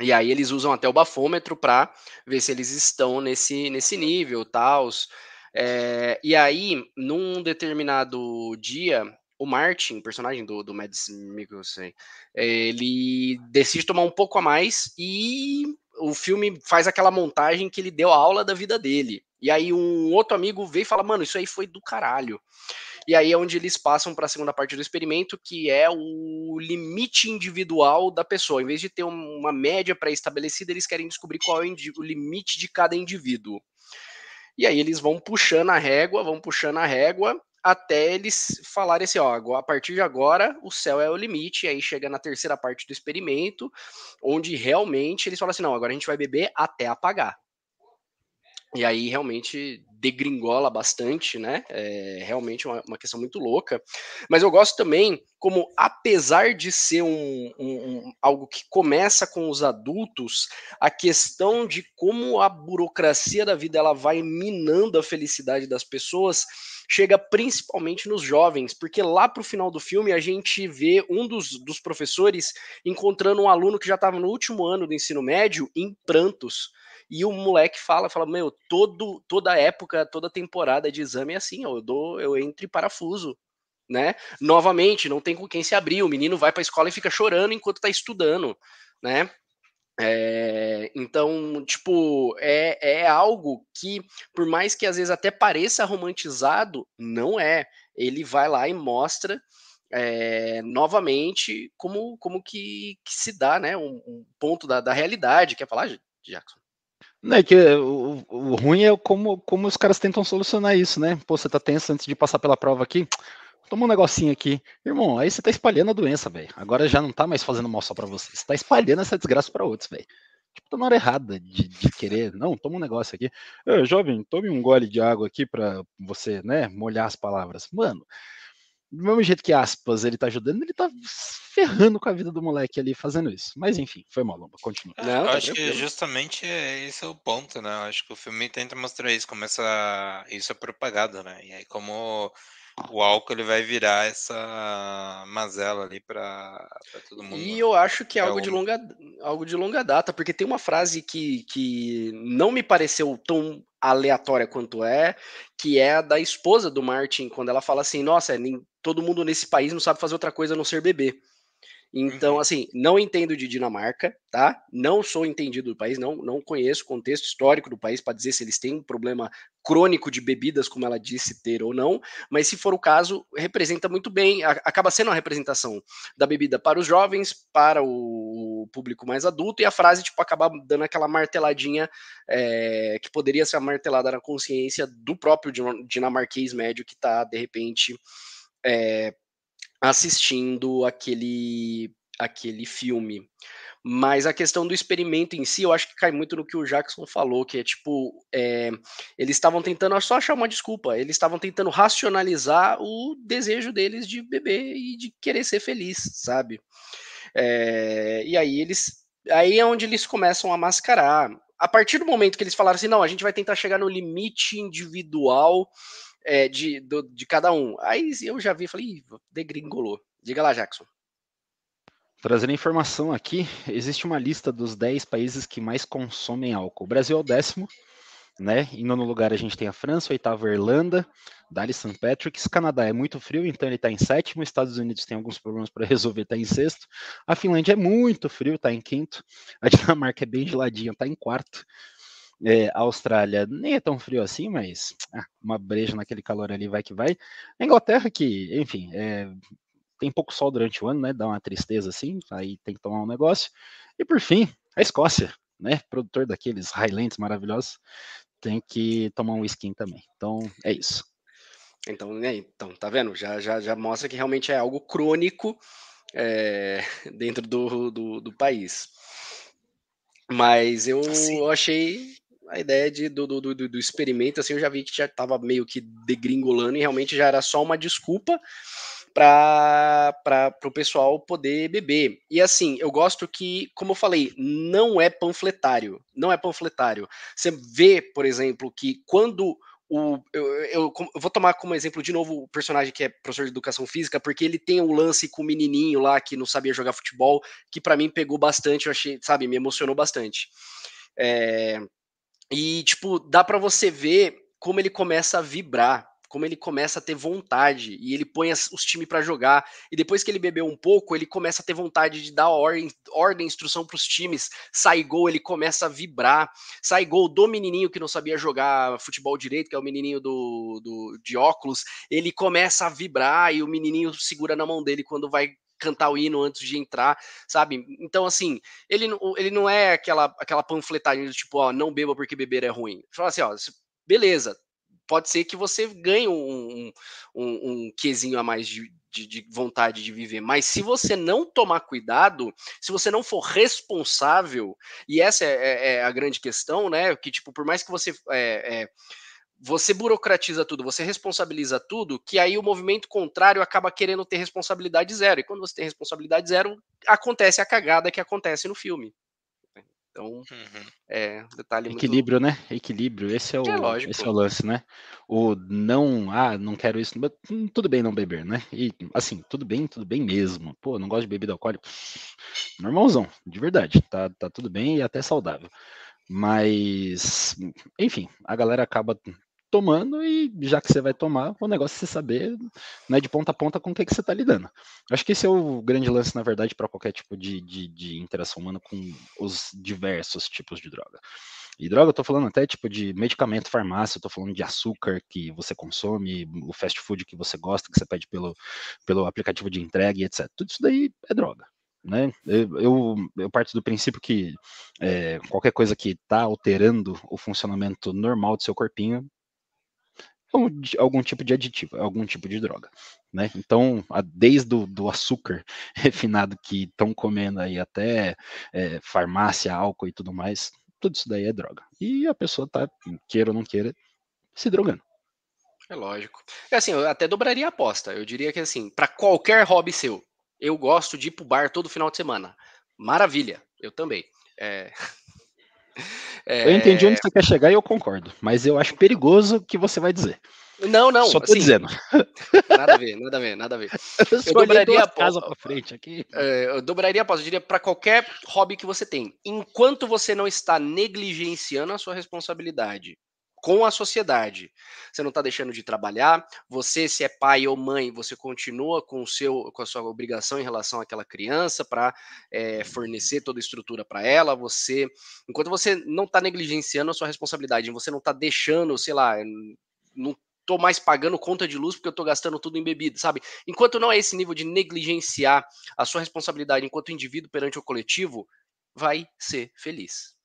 E aí eles usam até o bafômetro para ver se eles estão nesse, nesse nível, tal. É, e aí, num determinado dia, o Martin, personagem do, do Mads Mikkelsen, ele decide tomar um pouco a mais e o filme faz aquela montagem que ele deu a aula da vida dele. E aí um outro amigo vê e fala, mano, isso aí foi do caralho. E aí é onde eles passam para a segunda parte do experimento, que é o limite individual da pessoa. Em vez de ter uma média pré-estabelecida, eles querem descobrir qual é o limite de cada indivíduo. E aí eles vão puxando a régua, vão puxando a régua, até eles falarem assim, ó, a partir de agora o céu é o limite, e aí chega na terceira parte do experimento, onde realmente eles falam assim, não, agora a gente vai beber até apagar. E aí realmente degringola bastante, né? É realmente uma, uma, questão muito louca. Mas eu gosto também, como apesar de ser um, um, um, algo que começa com os adultos, a questão de como a burocracia da vida ela vai minando a felicidade das pessoas chega principalmente nos jovens, porque lá para o final do filme a gente vê um dos, dos professores encontrando um aluno que já estava no último ano do ensino médio em prantos. E o moleque fala, fala, meu, todo, toda época, toda temporada de exame é assim, eu dou, eu entro parafuso, né? Novamente, não tem com quem se abrir, o menino vai para a escola e fica chorando enquanto está estudando, né? É, então, tipo, é, é algo que, por mais que às vezes até pareça romantizado, não é. Ele vai lá e mostra é, novamente como, como que, que, se dá, né? Um, um ponto da, da, realidade. Quer falar, Jackson? É que o, o, ruim é como, como os caras tentam solucionar isso, né? Pô, você tá tenso antes de passar pela prova aqui toma um negocinho aqui. Irmão, aí você tá espalhando a doença, velho. Agora já não tá mais fazendo mal só pra você. Você tá espalhando essa desgraça para outros, velho. Tipo, tá na hora errada de, de, querer. Não, toma um negócio aqui. jovem, tome um gole de água aqui para você, né, molhar as palavras. Mano, do mesmo jeito que aspas ele tá ajudando, ele tá ferrando com a vida do moleque ali fazendo isso. Mas enfim, foi mal, Lomba, continua. Não, eu tá acho tranquilo. que justamente é, esse é o ponto, né? Eu acho que o filme tenta mostrar isso, como essa, isso é propagado, né? E aí como o álcool ele vai virar essa mazela ali para todo mundo. E eu acho que é, é algo, de longa, algo de longa data, porque tem uma frase que, que não me pareceu tão aleatória quanto é, que é a da esposa do Martin, quando ela fala assim: Nossa, nem, todo mundo nesse país não sabe fazer outra coisa a não ser beber. Então, uhum. assim, não entendo de Dinamarca, tá? Não sou entendido do país, não, não conheço o contexto histórico do país para dizer se eles têm um problema crônico de bebidas, como ela disse ter ou não, mas se for o caso, representa muito bem, acaba sendo uma representação da bebida para os jovens, para o público mais adulto, e a frase, tipo, acaba dando aquela marteladinha é, que poderia ser a martelada na consciência do próprio dinamarquês médio que está, de repente, é, assistindo aquele, aquele filme. Mas a questão do experimento em si, eu acho que cai muito no que o Jackson falou, que é tipo, é, eles estavam tentando só achar uma desculpa, eles estavam tentando racionalizar o desejo deles de beber e de querer ser feliz, sabe? É, e aí eles, aí é onde eles começam a mascarar. A partir do momento que eles falaram assim, não, a gente vai tentar chegar no limite individual é, de, do, de cada um. Aí eu já vi e falei, degringolou. Diga lá, Jackson. Trazendo informação aqui, existe uma lista dos 10 países que mais consomem álcool. O Brasil é o décimo, né? Em nono lugar a gente tem a França, oitavo a Irlanda, Dali St. Patrick's, Canadá é muito frio, então ele está em sétimo, Estados Unidos tem alguns problemas para (laughs) resolver, está em sexto, a Finlândia é muito frio, está em quinto, a Dinamarca é bem geladinha, está em quarto, é, a Austrália nem é tão frio assim, mas ah, uma breja naquele calor ali vai que vai. A Inglaterra, que, enfim, é, tem pouco sol durante o ano, né? Dá uma tristeza assim, aí tem que tomar um negócio. E por fim, a Escócia, né? Produtor daqueles Highlands maravilhosos, tem que tomar um skin também. Então é isso. Então, né, então tá vendo? Já, já, já mostra que realmente é algo crônico é, dentro do, do, do, país. Mas eu assim. achei a ideia de, do, do, do, do, experimento, assim, eu já vi que já estava meio que degringolando e realmente já era só uma desculpa para o pessoal poder beber. E assim, eu gosto que, como eu falei, não é panfletário. Não é panfletário. Você vê, por exemplo, que quando o, eu, eu, eu, vou tomar como exemplo de novo o personagem que é professor de educação física, porque ele tem um lance com o menininho lá que não sabia jogar futebol, que para mim pegou bastante, eu achei, sabe, me emocionou bastante. É, e, tipo, dá para você ver como ele começa a vibrar como ele começa a ter vontade e ele põe as, os times para jogar. E depois que ele bebeu um pouco, ele começa a ter vontade de dar ordem, ordem instrução para os times. Sai gol, ele começa a vibrar. Sai gol do menininho que não sabia jogar futebol direito, que é o menininho do, do de óculos. Ele começa a vibrar e o menininho segura na mão dele quando vai cantar o hino antes de entrar, sabe? Então, assim, ele, ele não é aquela, aquela panfletagem do tipo, ó, não beba porque beber é ruim. Fala assim, ó, beleza, pode ser que você ganhe um, um, um quesinho a mais de, de, de, vontade de viver. Mas se você não tomar cuidado, se você não for responsável, e essa é, é, é a grande questão, né? Que, tipo, por mais que você. É, é, você burocratiza tudo, você responsabiliza tudo, que aí o movimento contrário acaba querendo ter responsabilidade zero. E quando você tem responsabilidade zero, acontece a cagada que acontece no filme. Então, uhum. é detalhe Equilíbrio, muito... né? Equilíbrio, esse é, o, é esse é o lance, né? O não, ah, não quero isso, tudo bem não beber, né? E assim, tudo bem, tudo bem mesmo. Pô, não gosto de bebida alcoólica. Normalzão, de verdade. Tá, tá tudo bem e até saudável. Mas, enfim, a galera acaba tomando e já que você vai tomar, o negócio é você saber né, de ponta a ponta com o que, que você está lidando. Acho que esse é o grande lance, na verdade, para qualquer tipo de, de, de, interação humana com os diversos tipos de droga. E droga, eu tô falando até tipo de medicamento, farmácia, tô falando de açúcar que você consome, o fast food que você gosta, que você pede pelo, pelo aplicativo de entrega etc. Tudo isso daí é droga. Né? Eu, eu, eu parto do princípio que é, qualquer coisa que está alterando o funcionamento normal do seu corpinho algum tipo de aditivo, algum tipo de droga, né? Então, desde o do açúcar (laughs) refinado que estão comendo aí até é, farmácia, álcool e tudo mais, tudo isso daí é droga. E a pessoa tá, queira ou não queira, se drogando. É lógico. É assim, eu até dobraria a aposta. Eu diria que assim, para qualquer hobby seu, eu gosto de ir pro bar todo final de semana. Maravilha, eu também. É... (laughs) É... Eu entendi onde você quer chegar e eu concordo, mas eu acho perigoso o que você vai dizer. Não, não. Só tô assim, dizendo. Nada a ver, nada a ver, nada a ver. (laughs) Eu, eu dobraria a casa para frente aqui. É, eu dobraria a pausa, eu diria para qualquer hobby que você tem. Enquanto você não está negligenciando a sua responsabilidade com a sociedade. Você não está deixando de trabalhar. Você, se é pai ou mãe, você continua com, o seu, com a sua obrigação em relação àquela criança para é, fornecer toda a estrutura para ela. Você, enquanto você não está negligenciando a sua responsabilidade, você não está deixando, sei lá, não tô mais pagando conta de luz porque eu tô gastando tudo em bebida, sabe? Enquanto não é esse nível de negligenciar a sua responsabilidade enquanto indivíduo perante o coletivo, vai ser feliz.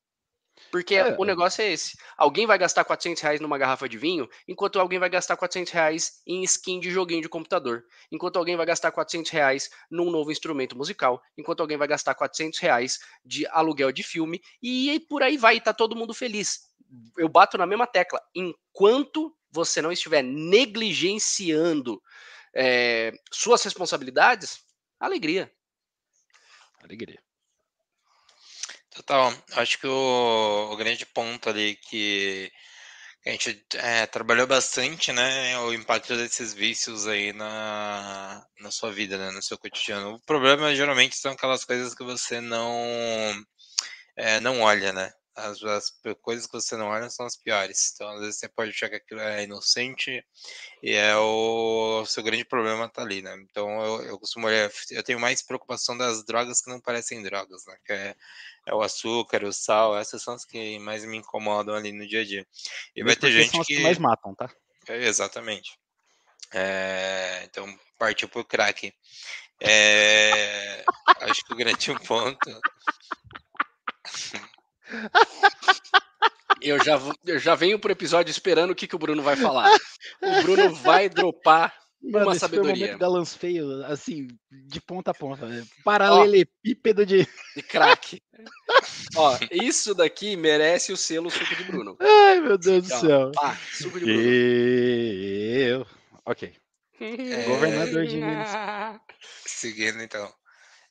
Porque é. o negócio é esse. Alguém vai gastar 400 reais numa garrafa de vinho, enquanto alguém vai gastar 400 reais em skin de joguinho de computador. Enquanto alguém vai gastar 400 reais num novo instrumento musical. Enquanto alguém vai gastar 400 reais de aluguel de filme. E por aí vai, tá todo mundo feliz. Eu bato na mesma tecla. Enquanto você não estiver negligenciando é, suas responsabilidades, alegria. Alegria. Total. Acho que o, o grande ponto ali que a gente é, trabalhou bastante, né, é o impacto desses vícios aí na, na sua vida, né, no seu cotidiano. O problema geralmente são aquelas coisas que você não é, não olha, né? As, as, coisas que você não olha são as piores. Então, às vezes você pode achar que aquilo é inocente e é o, o seu grande problema tá ali, né? Então, eu, eu costumo olhar, eu tenho mais preocupação das drogas que não parecem drogas, né? Que é, é o açúcar, o sal, essas são as que mais me incomodam ali no dia a dia. E vai ter gente são as que... que mais matam, tá? É, exatamente. É, então, partiu pro crack. É, (laughs) acho que o grande (laughs) ponto (laughs) eu já, eu já venho pro episódio esperando o que, que o Bruno vai falar. O Bruno vai dropar Mano, uma sabedoria. Foi um momento feio, assim, de ponta a ponta. Né? Paralelepípedo de. De craque. Ó, isso daqui merece o selo suco de Bruno. Ai, meu Deus do céu. Pá, suco de Bruno. Eu. Ok. É... (laughs) Governador de Minas. Seguindo então.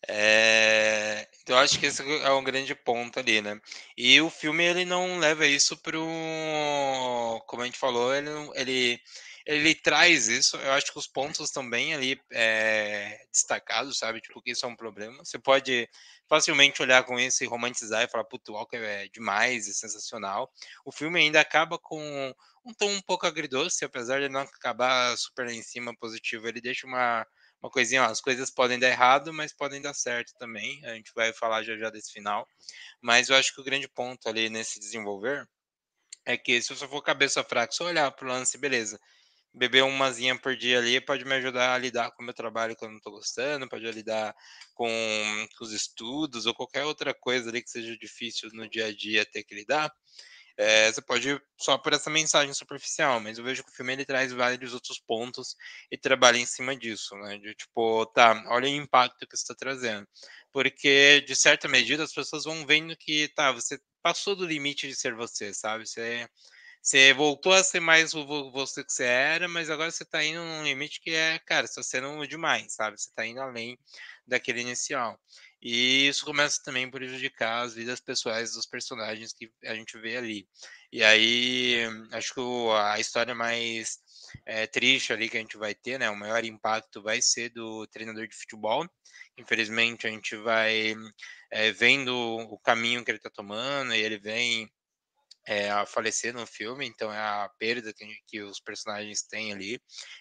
É... Então acho que esse é um grande ponto ali, né? E o filme ele não leva isso pro, como a gente falou, ele, ele ele traz isso. Eu acho que os pontos também ali é, destacados, sabe? Tipo, que isso é um problema. Você pode facilmente olhar com isso e romantizar e falar, puto, Walker é demais, é sensacional. O filme ainda acaba com um tom um pouco agridoce, apesar de não acabar super em cima positivo, ele deixa uma, uma coisinha, ó, as coisas podem dar errado, mas podem dar certo também. A gente vai falar já já desse final. Mas eu acho que o grande ponto ali nesse desenvolver é que se você for cabeça fraca, só olhar pro lance, beleza. Beber umazinha por dia ali pode me ajudar a lidar com o meu trabalho que eu não estou gostando, pode lidar com, os estudos ou qualquer outra coisa ali que seja difícil no dia a dia ter que lidar. É, você pode ir só por essa mensagem superficial, mas eu vejo que o filme ele traz vários outros pontos e trabalha em cima disso, né? De tipo, tá, olha o impacto que está trazendo. Porque, de certa medida, as pessoas vão vendo que, tá, você passou do limite de ser você, sabe? Você, você voltou a ser mais o você que você era, mas agora você tá indo num limite que é, cara, você tá sendo demais, sabe? Você tá indo além daquele inicial. E isso começa também a prejudicar as vidas pessoais dos personagens que a gente vê ali. E aí, acho que a história mais é, triste ali que a gente vai ter, né? O maior impacto vai ser do treinador de futebol. Infelizmente, a gente vai é, vendo o caminho que ele está tomando e ele vem é, a falecer no filme, então é a perda que, que, os personagens têm ali.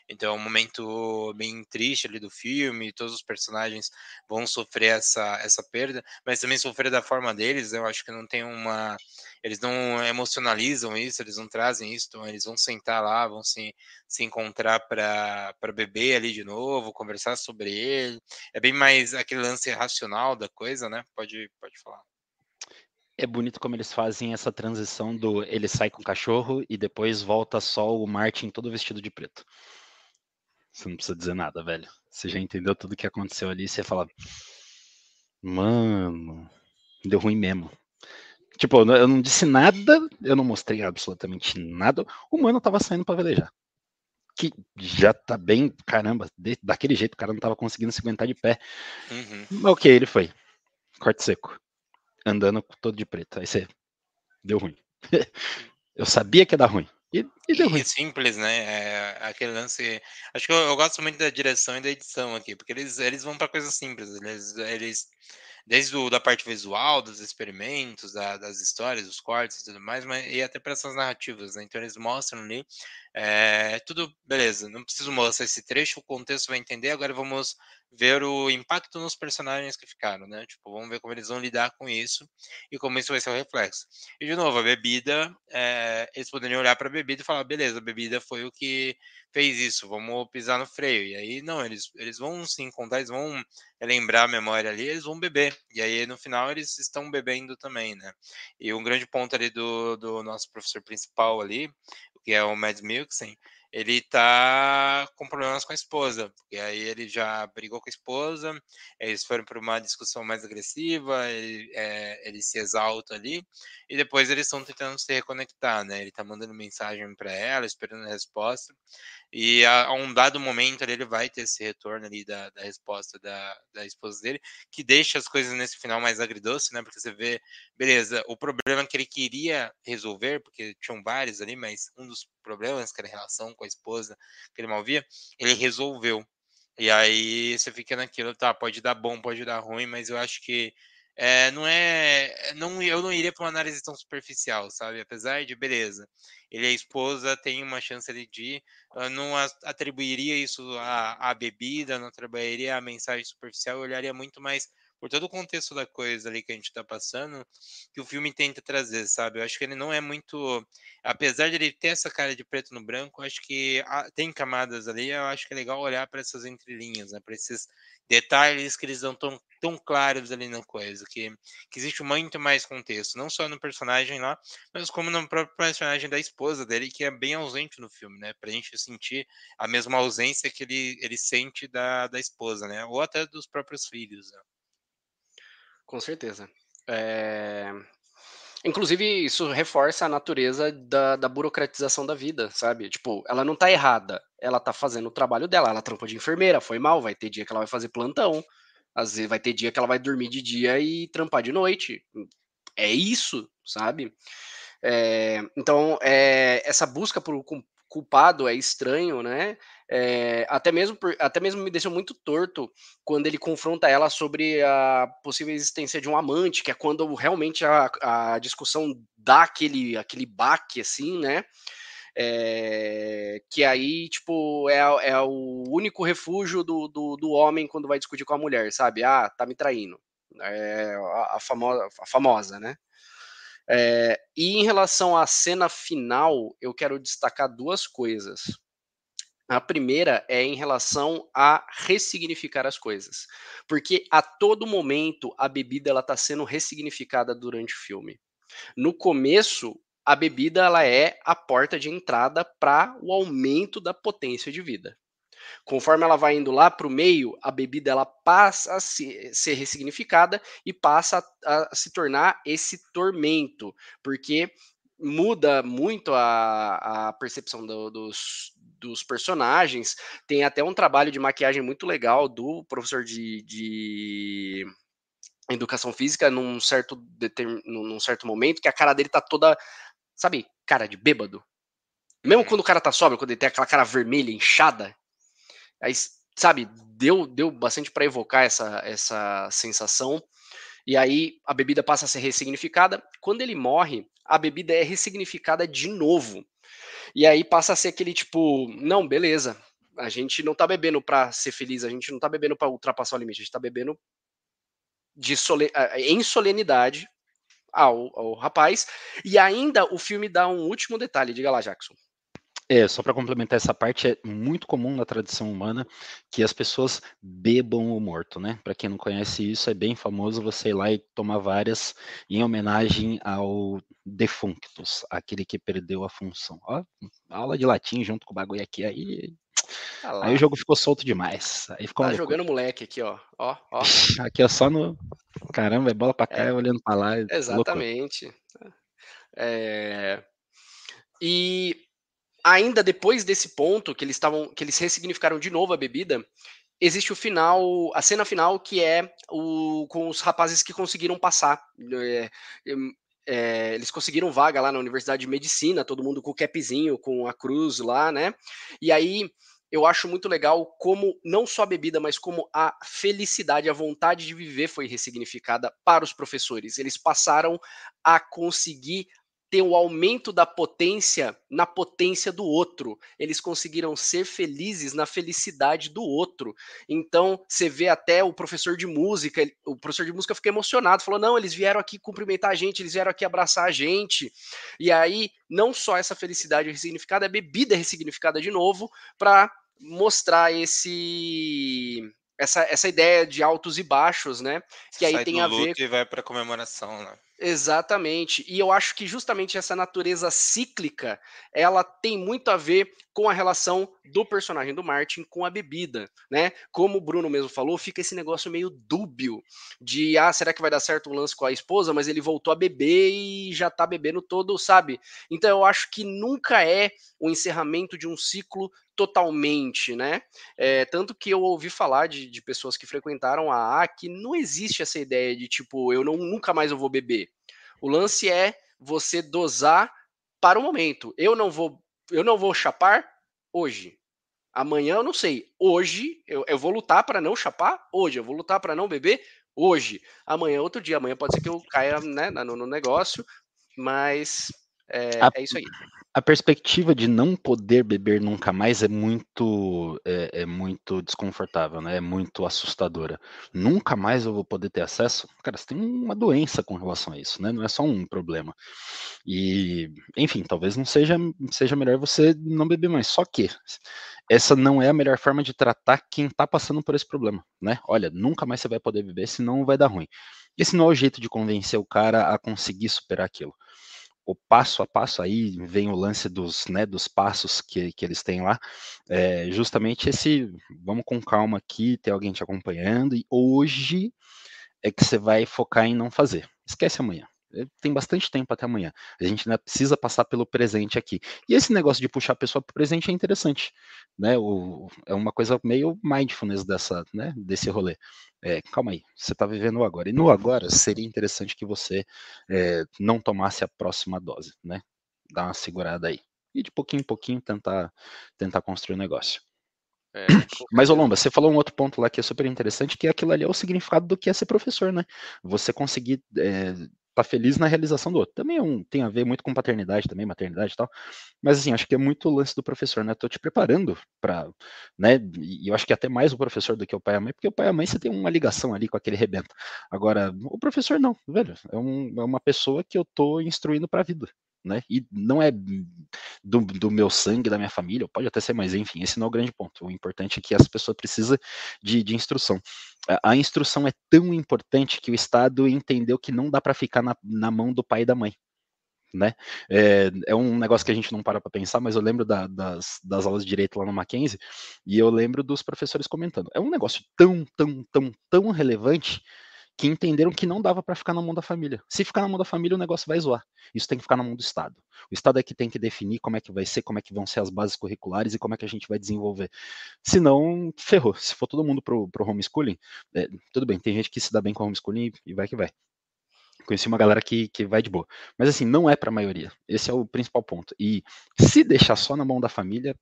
Então é um momento bem triste ali do filme, todos os personagens vão sofrer essa, essa perda, mas também sofrer da forma deles, eu acho que não tem uma. Eles não emocionalizam isso, eles não trazem isso, então eles vão sentar lá, vão se, se encontrar para beber ali de novo, conversar sobre ele. É bem mais aquele lance racional da coisa, né? Pode, pode falar. É bonito como eles fazem essa transição do ele sai com o cachorro e depois volta só o Martin todo vestido de preto. Você não precisa dizer nada, velho. Você já entendeu tudo o que aconteceu ali, você fala, mano, deu ruim mesmo. Tipo, eu não disse nada, eu não mostrei absolutamente nada. O mano tava saindo para velejar. Que já tá bem, caramba, de, daquele jeito o cara não tava conseguindo se aguentar de pé. Uhum. Ok, ele foi. Corte seco andando todo de preto. Aí você deu ruim. (laughs) eu sabia que ia dar ruim. E, e deu ruim. E simples, né? É, aquele lance. Acho que eu, eu, gosto muito da direção e da edição aqui, porque eles, eles vão para coisas simples. Eles, eles desde o, da parte visual, dos experimentos, da, das histórias, dos cortes e tudo mais, mas e até para essas narrativas, né? Então eles mostram ali é, tudo beleza, não preciso mostrar esse trecho, o contexto vai entender. Agora vamos ver o impacto nos personagens que ficaram, né? Tipo, vamos ver como eles vão lidar com isso e como isso vai ser o reflexo. E de novo, a bebida, é, eles poderiam olhar para a bebida e falar: beleza, a bebida foi o que fez isso, vamos pisar no freio. E aí, não, eles, eles vão se encontrar, eles vão lembrar a memória ali, eles vão beber. E aí, no final, eles estão bebendo também, né? E um grande ponto ali do, do nosso professor principal ali, que é o Mads Mikkelsen, ele tá com problemas com a esposa, porque aí ele já brigou com a esposa, eles foram para uma discussão mais agressiva, ele, é, ele se exalta ali, e depois eles estão tentando se reconectar, né? Ele tá mandando mensagem para ela, esperando a resposta, e a, a, um dado momento ele vai ter esse retorno ali da, da resposta da, da esposa dele, que deixa as coisas nesse final mais agridoce, né? Porque você vê, beleza, o problema que ele queria resolver, porque tinham vários ali, mas um dos problemas, que era a relação com a esposa, que ele mal via, ele resolveu. E aí você fica naquilo, tá, pode dar bom, pode dar ruim, mas eu acho que é, não é. Não, eu não iria para uma análise tão superficial, sabe? Apesar de, beleza, ele é esposa, tem uma chance ali de. Eu não atribuiria isso à, à bebida, não atribuiria a mensagem superficial, eu olharia muito mais por todo o contexto da coisa ali que a gente está passando, que o filme tenta trazer, sabe? Eu acho que ele não é muito. Apesar de ele ter essa cara de preto no branco, acho que tem camadas ali, eu acho que é legal olhar para essas entrelinhas, né? Para esses detalhes que eles dão tão, tão claros ali na coisa, que, que existe muito mais contexto, não só no personagem lá, mas como no próprio personagem da esposa dele, que é bem ausente no filme, né? Pra gente sentir a mesma ausência que ele, ele sente da, da esposa, né? Ou até dos próprios filhos. Né? Com certeza. É... Inclusive, isso reforça a natureza da, da, burocratização da vida, sabe? Tipo, ela não tá errada, ela tá fazendo o trabalho dela, ela trampou de enfermeira, foi mal, vai ter dia que ela vai fazer plantão, às vezes vai ter dia que ela vai dormir de dia e trampar de noite. É isso, sabe? É, então, é, essa busca por culpado, é estranho, né? É, até, mesmo por, até mesmo me deixou muito torto quando ele confronta ela sobre a possível existência de um amante, que é quando realmente a, a discussão dá aquele, aquele baque, assim, né? É, que aí, tipo, é, é o único refúgio do, do, do, homem quando vai discutir com a mulher, sabe? Ah, tá me traindo. É a, a famosa, a famosa, né? É, e em relação à cena final, eu quero destacar duas coisas. A primeira é em relação a ressignificar as coisas, porque a todo momento a bebida ela está sendo ressignificada durante o filme. No começo, a bebida ela é a porta de entrada para o aumento da potência de vida. Conforme ela vai indo lá para o meio, a bebida ela passa a se, ser ressignificada e passa a, a, se tornar esse tormento, porque muda muito a, a percepção do, dos, dos personagens. Tem até um trabalho de maquiagem muito legal do professor de, de educação física num certo, determin, num certo momento, que a cara dele tá toda, sabe, cara de bêbado. Mesmo uhum. quando o cara tá sóbrio, quando ele tem aquela cara vermelha, inchada, Aí, sabe, deu, deu bastante para evocar essa, essa sensação. E aí a bebida passa a ser ressignificada. Quando ele morre, a bebida é ressignificada de novo. E aí passa a ser aquele tipo, não, beleza, a gente não tá bebendo para ser feliz, a gente não tá bebendo para ultrapassar o limite, a gente tá bebendo de sole... em solenidade ao, ao rapaz. E ainda o filme dá um último detalhe, diga lá, Jackson. É, só para complementar essa parte, é muito comum na tradição humana que as pessoas bebam o morto, né? Para quem não conhece isso, é bem famoso você ir lá e tomar várias em homenagem ao defunctus, aquele que perdeu a função. Ó, aula de latim junto com o bagulho aqui, aí ah aí o jogo ficou solto demais. Aí ficou tá jogando moleque aqui, ó. ó, ó. (laughs) Aqui é só no. Caramba, é bola pra cá, é. olhando pra lá. Exatamente. É... E ainda depois desse ponto que eles estavam, que eles ressignificaram de novo a bebida, existe o final, a cena final que é o com os rapazes que conseguiram passar. É, é, eles conseguiram vaga lá na Universidade de Medicina, todo mundo com o capzinho, com a cruz lá, né? E aí eu acho muito legal como não só a bebida, mas como a felicidade, a vontade de viver foi ressignificada para os professores. Eles passaram a conseguir ter o aumento da potência na potência do outro. Eles conseguiram ser felizes na felicidade do outro. Então, você vê até o professor de música, o professor de música fica emocionado, falou: "Não, eles vieram aqui cumprimentar a gente, eles vieram aqui abraçar a gente". E aí, não só essa felicidade ressignificada, a bebida é ressignificada de novo para mostrar esse essa, essa ideia de altos e baixos, né? Que aí Sai tem a ver e vai para comemoração, né? Exatamente. E eu acho que justamente essa natureza cíclica, ela tem muito a ver com a relação do personagem do Martin com a bebida, né? Como o Bruno mesmo falou, fica esse negócio meio dúbio de, ah, será que vai dar certo o lance com a esposa, mas ele voltou a beber e já tá bebendo todo, sabe? Então eu acho que nunca é o encerramento de um ciclo totalmente, né? É, tanto que eu ouvi falar de, de pessoas que frequentaram a A que não existe essa ideia de tipo, eu não, nunca mais eu vou beber. O lance é você dosar para o momento. Eu não vou, eu não vou chapar hoje. Amanhã eu não sei. Hoje eu, eu vou lutar para não chapar hoje. Eu vou lutar para não beber hoje. Amanhã é outro dia. Amanhã pode ser que eu caia né, no, no negócio, mas é, é isso aí a perspectiva de não poder beber nunca mais é muito é, é, muito desconfortável, né? É muito assustadora. Nunca mais eu vou poder ter acesso. Cara, você tem uma doença com relação a isso, né? Não é só um problema. E, enfim, talvez não seja seja melhor você não beber mais. Só que essa não é a melhor forma de tratar quem está passando por esse problema, né? Olha, nunca mais você vai poder beber, senão vai dar ruim. Esse não é o jeito de convencer o cara a conseguir superar aquilo o passo a passo aí vem o lance dos, né, dos passos que, que eles têm lá, é justamente esse, vamos com calma aqui, ter alguém te acompanhando, e hoje é que você vai focar em não fazer, esquece amanhã, tem bastante tempo até amanhã. A gente ainda precisa passar pelo presente aqui. E esse negócio de puxar a pessoa para o presente é interessante, né? O, é uma coisa meio mindfulness dessa, né? Desse rolê. É, calma aí, você está vivendo o agora. E no agora seria interessante que você é, não tomasse a próxima dose, né? Dá uma segurada aí. e de pouquinho em pouquinho tentar, tentar construir o um negócio. É, (clears throat) Mas, Olomba, você falou um outro ponto lá que é super interessante, que é aquilo ali é o significado do que é ser professor, né? Você conseguir é, tá feliz na realização do outro. Também é um, tem a ver muito com paternidade também, maternidade e tal. Mas assim, acho que é muito o lance do professor, né? Tô te preparando para, né? E eu acho que até mais o professor do que o pai e a mãe, porque o pai e a mãe você tem uma ligação ali com aquele rebento. Agora, o professor não, velho, é, um, é uma pessoa que eu tô instruindo para a vida né? E não é do, do, meu sangue, da minha família, pode até ser, mas enfim, esse não é o grande ponto. O importante é que as pessoas precisam de, de instrução. A, a, instrução é tão importante que o Estado entendeu que não dá para ficar na, na mão do pai e da mãe. Né? É, é, um negócio que a gente não para para pensar, mas eu lembro da, das, das aulas de direito lá no Mackenzie e eu lembro dos professores comentando. É um negócio tão, tão, tão, tão relevante que entenderam que não dava para ficar na mão da família. Se ficar na mão da família, o negócio vai zoar. Isso tem que ficar na mão do Estado. O Estado é que tem que definir como é que vai ser, como é que vão ser as bases curriculares e como é que a gente vai desenvolver. Senão, ferrou. Se for todo mundo pro, pro homeschooling, é, tudo bem, tem gente que se dá bem com homeschooling e vai que vai. Conheci uma galera que, que vai de boa. Mas assim, não é para a maioria. Esse é o principal ponto. E se deixar só na mão da família,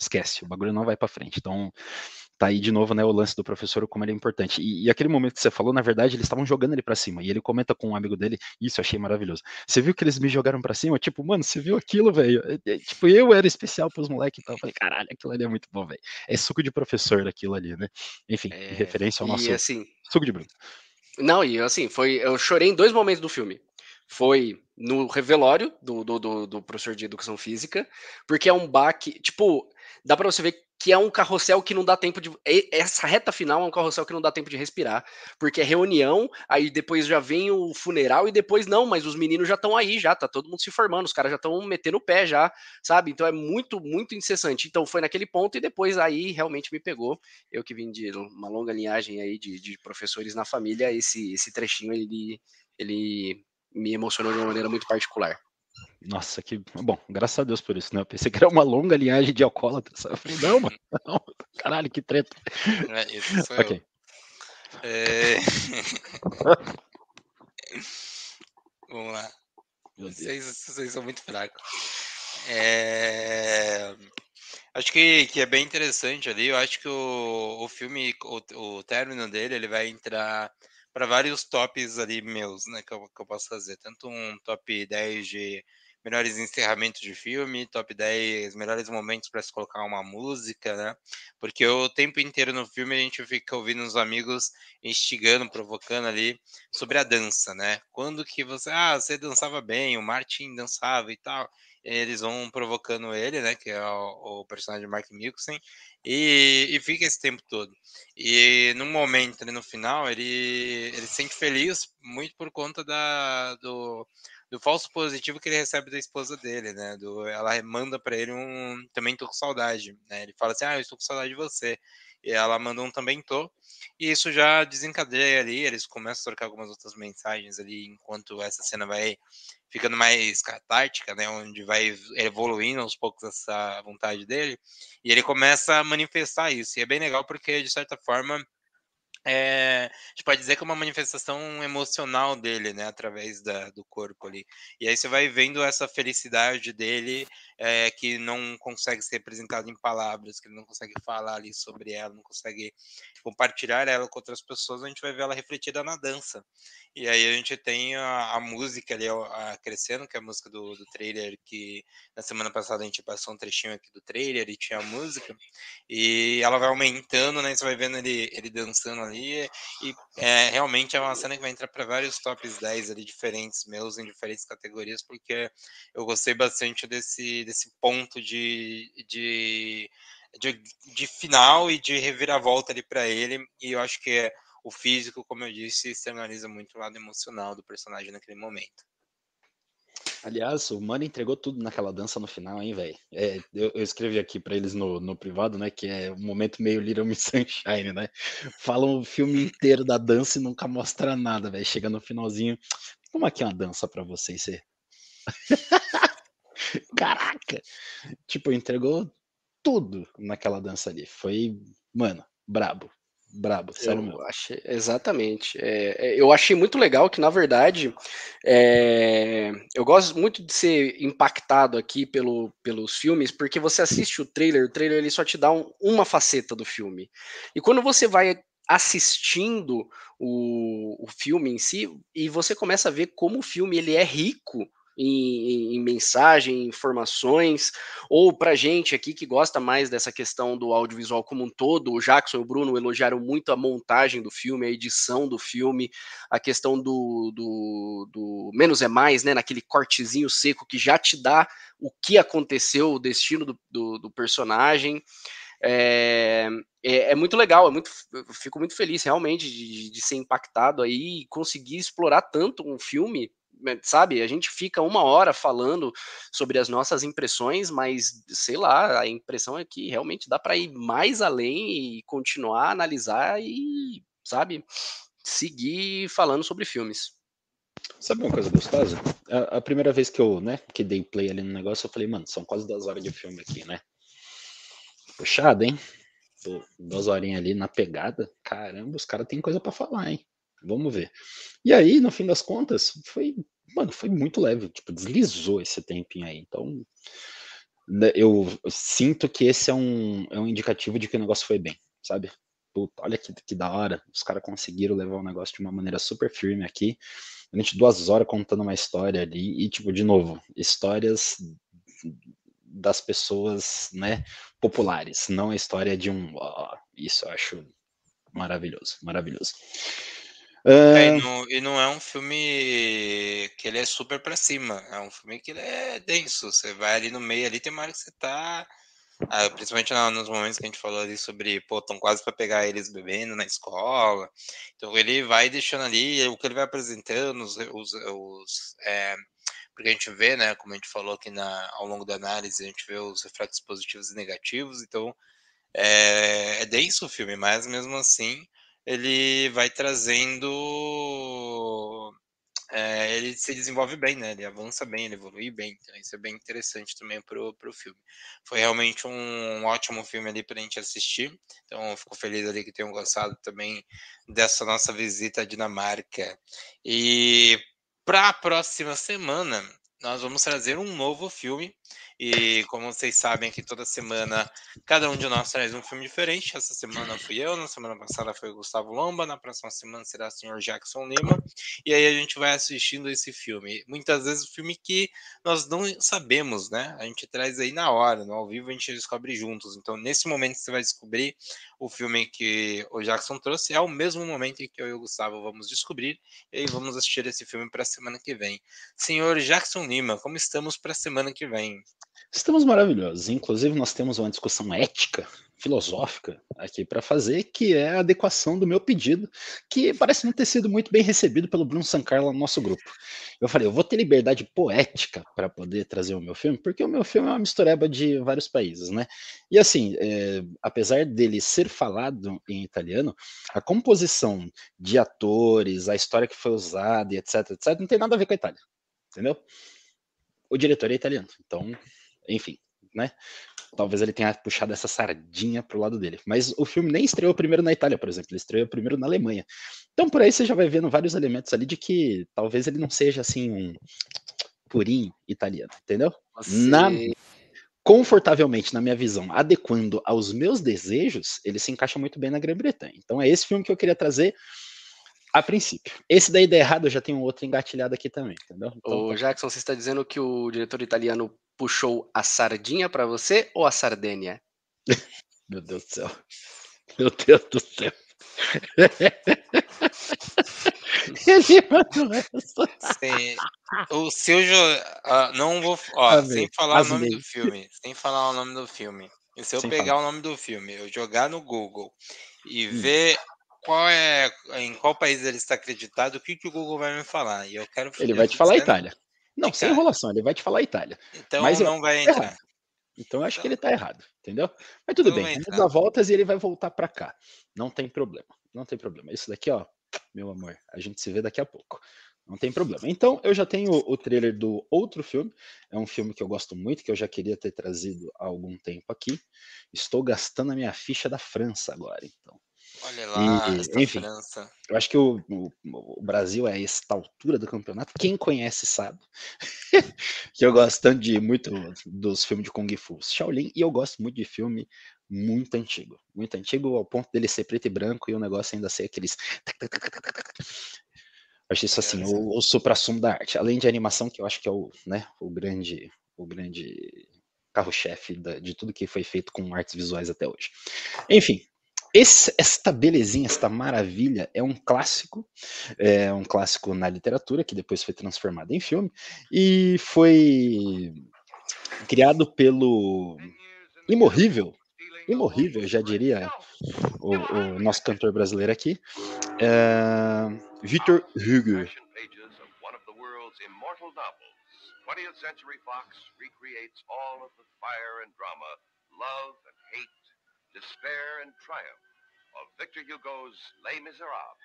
esquece, o bagulho não vai para frente. Então, tá aí de novo, né, o lance do professor, como ele é importante. E, e aquele momento que você falou, na verdade, eles estavam jogando ele para cima. E ele comenta com um amigo dele, isso eu achei maravilhoso. Você viu que eles me jogaram para cima? Tipo, mano, você viu aquilo, velho? É, é, tipo, eu era especial pros moleques e tal. Eu falei, caralho, aquilo ali é muito bom, velho. É suco de professor aquilo ali, né? Enfim, é, referência ao nosso e, assim, suco de Bruno. Não, e assim, foi. Eu chorei em dois momentos do filme. Foi no revelório do, do, do, do professor de educação física, porque é um baque. Tipo, dá para você ver que é um carrossel que não dá tempo de. Essa reta final é um carrossel que não dá tempo de respirar, porque é reunião, aí depois já vem o funeral e depois não, mas os meninos já estão aí, já tá todo mundo se formando, os caras já estão metendo o pé já, sabe? Então é muito, muito incessante. Então foi naquele ponto e depois aí realmente me pegou. Eu que vim de uma longa linhagem aí de, de professores na família, esse, esse trechinho ele, ele me emocionou de uma maneira muito particular. Nossa, que bom, graças a Deus por isso, né? Eu pensei que era uma longa linhagem de alcoólatras. Eu falei, não, mano, não, caralho, que treta. É, isso sou okay. eu. É... (laughs) Vamos lá. Vocês, vocês, são muito fracos. É... Acho que, que é bem interessante ali. Eu acho que o, o filme, o, o término dele, ele vai entrar para vários tops ali meus, né, que eu, que eu posso fazer. Tanto um top 10 de melhores encerramentos de filme, top 10 melhores momentos para se colocar uma música, né? Porque o tempo inteiro no filme a gente fica ouvindo os amigos instigando, provocando ali sobre a dança, né? Quando que você, ah, você dançava bem, o Martin dançava e tal. Eles vão provocando ele, né? Que é o, o personagem Mark Milksen, e, e, fica esse tempo todo. E no momento, no final, ele, ele se sente feliz muito por conta da, do, do falso positivo que ele recebe da esposa dele, né? Do, ela manda para ele um também tô com saudade, né? Ele fala assim: "Ah, eu estou com saudade de você". E ela manda um também tô. E isso já desencadeia ali, eles começam a trocar algumas outras mensagens ali enquanto essa cena vai ficando mais catártica, né, onde vai evoluindo aos poucos essa vontade dele, e ele começa a manifestar isso. E é bem legal porque de certa forma é, a gente pode dizer que é uma manifestação emocional dele, né, através da, do corpo ali. E aí você vai vendo essa felicidade dele é, que não consegue ser representada em palavras, que ele não consegue falar ali sobre ela, não consegue compartilhar ela com outras pessoas, a gente vai ver ela refletida na dança. E aí a gente tem a, a música ali a, crescendo, que é a música do, do trailer, que na semana passada a gente passou um trechinho aqui do trailer e tinha a música, e ela vai aumentando, né? Você vai vendo ele, ele dançando ali, e é, realmente é uma cena que vai entrar para vários tops 10 ali diferentes meus, em diferentes categorias, porque eu gostei bastante desse, desse ponto de, de, de, de final e de reviravolta ali para ele, e eu acho que é o físico, como eu disse, externaliza muito o lado emocional do personagem naquele momento. Aliás, o Mano entregou tudo naquela dança no final, hein, velho? É, eu, eu, escrevi aqui para eles no, no privado, né? Que é um momento meio Little Miss Sunshine, né? Falam o filme inteiro da dança e nunca mostra nada, velho. Chega no finalzinho, como aqui é uma dança para vocês (laughs) ser? (laughs) Caraca! Tipo, entregou tudo naquela dança ali. Foi, mano, brabo brabo, sério Achei, exatamente. É, é, eu achei muito legal que, na verdade, é, eu gosto muito de ser impactado aqui pelo, pelos filmes, porque você assiste o trailer, o trailer ele só te dá um, uma faceta do filme. E quando você vai assistindo o, o filme em si, e você começa a ver como o filme ele é rico em, em, mensagem, informações, ou para gente aqui que gosta mais dessa questão do audiovisual como um todo, o Jackson e o Bruno elogiaram muito a montagem do filme, a edição do filme, a questão do, do, do menos é mais, né, naquele cortezinho seco que já te dá o que aconteceu, o destino do, do, do personagem. É, é, é, muito legal, é muito, fico muito feliz realmente de, de ser impactado aí e conseguir explorar tanto um filme sabe, a gente fica uma hora falando sobre as nossas impressões, mas sei lá, a impressão é que realmente dá para ir mais além e continuar a analisar e, sabe, seguir falando sobre filmes. Sabe uma coisa gostosa? A, a, primeira vez que eu, né, que dei play ali no negócio, eu falei, mano, são quase duas horas de filme aqui, né? Puxado, hein? duas horinhas ali na pegada. Caramba, os caras têm coisa para falar, hein? Vamos ver. E aí, no fim das contas, foi, mano, foi muito leve, tipo, deslizou esse tempinho aí. Então, né, eu sinto que esse é um, é um indicativo de que o negócio foi bem, sabe? Puta, olha que, que da hora, os caras conseguiram levar o negócio de uma maneira super firme aqui. A gente duas horas contando uma história ali, e, tipo, de novo, histórias das pessoas, né, populares, não a história de um, oh, isso eu acho maravilhoso, maravilhoso. É, e, não, e, não, é um filme que ele é super pra cima. É um filme que ele é denso. Você vai ali no meio ali, tem uma hora que você tá. Ah, principalmente nos momentos que a gente falou ali sobre, pô, estão quase para pegar eles bebendo na escola. Então ele vai deixando ali, o que ele vai apresentando, os. os, os é, porque a gente vê, né, como a gente falou aqui na, ao longo da análise, a gente vê os reflexos positivos e negativos. Então é, é denso o filme, mas mesmo assim ele vai trazendo. É, ele se desenvolve bem, né? Ele avança bem, ele evolui bem. Então, isso é bem interessante também pro, pro filme. Foi realmente um, ótimo filme ali pra gente assistir. Então, fico feliz ali que tenham gostado também dessa nossa visita à Dinamarca. E para a próxima semana, nós vamos trazer um novo filme e como vocês sabem que toda semana cada um de nós traz um filme diferente. Essa semana fui eu, na semana passada foi o Gustavo Lomba, na próxima semana será o senhor Jackson Lima. E aí a gente vai assistindo esse filme. Muitas vezes o filme que nós não sabemos, né? A gente traz aí na hora, no ao vivo a gente descobre juntos. Então, nesse momento você vai descobrir o filme que o Jackson trouxe, é o mesmo momento em que eu e o Gustavo vamos descobrir e aí vamos assistir esse filme para a semana que vem. Senhor Jackson Lima, como estamos para a semana que vem? Estamos maravilhosos. Inclusive, nós temos uma discussão ética, filosófica aqui para fazer, que é a adequação do meu pedido, que parece não ter sido muito bem recebido pelo Bruno Sancarla no nosso grupo. Eu falei, eu vou ter liberdade poética para poder trazer o meu filme, porque o meu filme é uma mistureba de vários países, né? E assim, é, apesar dele ser falado em italiano, a composição de atores, a história que foi usada e etc, etc, não tem nada a ver com a Itália, entendeu? O diretor é italiano, então enfim, né? Talvez ele tenha puxado essa sardinha pro lado dele. Mas o filme nem estreou primeiro na Itália, por exemplo, ele estreou primeiro na Alemanha. Então por aí você já vai vendo vários elementos ali de que talvez ele não seja assim um purinho italiano, entendeu? Na confortavelmente, na minha visão, adequando aos meus desejos, ele se encaixa muito bem na Grã-Bretanha. Então é esse filme que eu queria trazer a princípio. Esse daí der errado, eu já tenho outro engatilhado aqui também, entendeu? Então, Ô, Jackson, você está dizendo que o diretor italiano puxou a sardinha para você ou a Sardênia? (laughs) Meu Deus do céu. Meu Deus do céu. (laughs) Ele mandou essa. Sim. O seu uh, não vou, ó, Amei. sem falar Amei. o nome do filme, sem falar o nome do filme. E se eu sem pegar falar. o nome do filme, eu jogar no Google e hum. ver qual é em qual país ele está acreditado, o que, que o Google vai me falar? E eu quero Ele vai te falar Itália. Não, sem enrolação, ele vai te falar Itália. Então Mas não vai entrar. Errado. Então eu acho então, que ele tá errado, entendeu? Mas tudo bem, vamos dar voltas e ele vai voltar para cá. Não tem problema, não tem problema. Isso daqui, ó, meu amor, a gente se vê daqui a pouco. Não tem problema. Então, eu já tenho o trailer do outro filme. É um filme que eu gosto muito, que eu já queria ter trazido há algum tempo aqui. Estou gastando a minha ficha da França agora, então. Olha lá, E, enfim, França. eu acho que o, o- o Brasil é esta altura do campeonato. Quem conhece sabe (laughs) que eu gosto tanto de muito dos filmes de Kung Fu Shaolin e eu gosto muito de filme muito antigo. Muito antigo ao ponto dele ser preto e branco e o negócio ainda ser aqueles. (laughs) Acho isso assim, o, o supra-sumo da arte. Além de animação, que eu acho que é o, né, o grande, o grande carro-chefe de tudo que foi feito com artes visuais até hoje. Enfim, esse- esta belezinha, esta maravilha é um clássico, é um clássico na literatura que depois foi transformado em filme e foi criado pelo imorrível, imorrível, já diria o, o nosso cantor brasileiro aqui, é, Victor Hugo. Passion pages of one of the world's immortal novels. 20th Century Fox recreates all of the fire and drama, love and hate, despair and triumph of Victor Hugo's Les Miserables.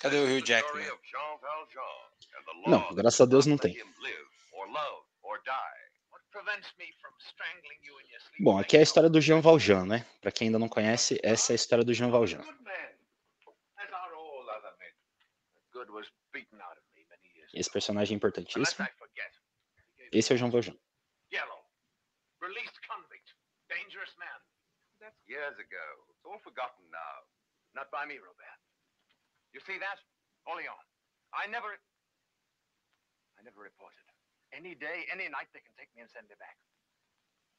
Cadê o Hugh Jackman? of Jean Valjean and the Não, graças a Deus não tem. let him live or love or die. What prevents me from strangling you in your sleep? Bom, aqui é a história do Jean Valjean, né? Para quem ainda não conhece, essa é a história do Jean Valjean. Good man, as are all other men. The good was beaten out of me many years Esse personagem é importantíssimo. Esse é o Jean Valjean. Years ago. It's all forgotten now. Not by me, Robert. You see that? On. I never. I never reported. Any day, any night, they can take me and send me back.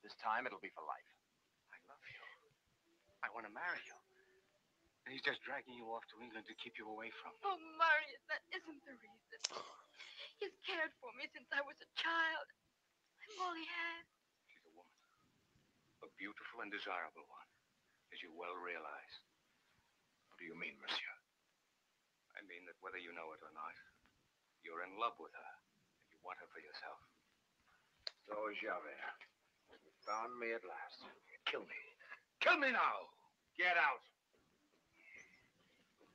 This time, it'll be for life. I love you. I want to marry you. And he's just dragging you off to England to keep you away from. Oh, Marius, that isn't the reason. He's cared for me since I was a child. I'm all he has. She's a woman. A beautiful and desirable one, as you well realize. What do you mean, monsieur? I mean that whether you know it or not, you're in love with her. And you want her for yourself. So is Javert. You found me at last. Kill me. Kill me now. Get out.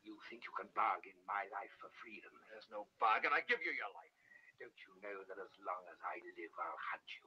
You think you can bargain my life for freedom? There's no bargain. I give you your life. Don't you know that as long as I live, I'll hunt you?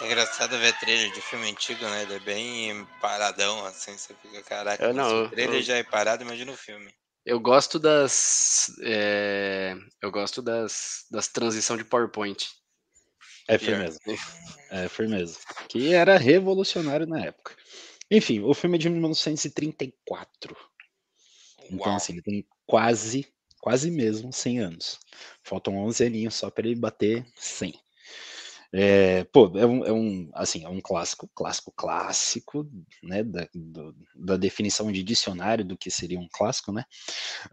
É engraçado ver trailer de filme antigo, né? Ele é bem paradão, assim, você fica, caraca, Eu não, o trailer eu- já é parado, imagina o filme. Eu gosto das. é, eu gosto das, das transição de PowerPoint. É firmeza. É firmeza. Que era revolucionário na época. Enfim, o filme é de 1934. Então, Uau. assim, ele tem quase, quase mesmo 100 anos. Faltam 11 aninhos só para ele bater 100. É, pô, é um, é um, assim, é um clássico, clássico, clássico, né, da, do- da definição de dicionário do que seria um clássico, né?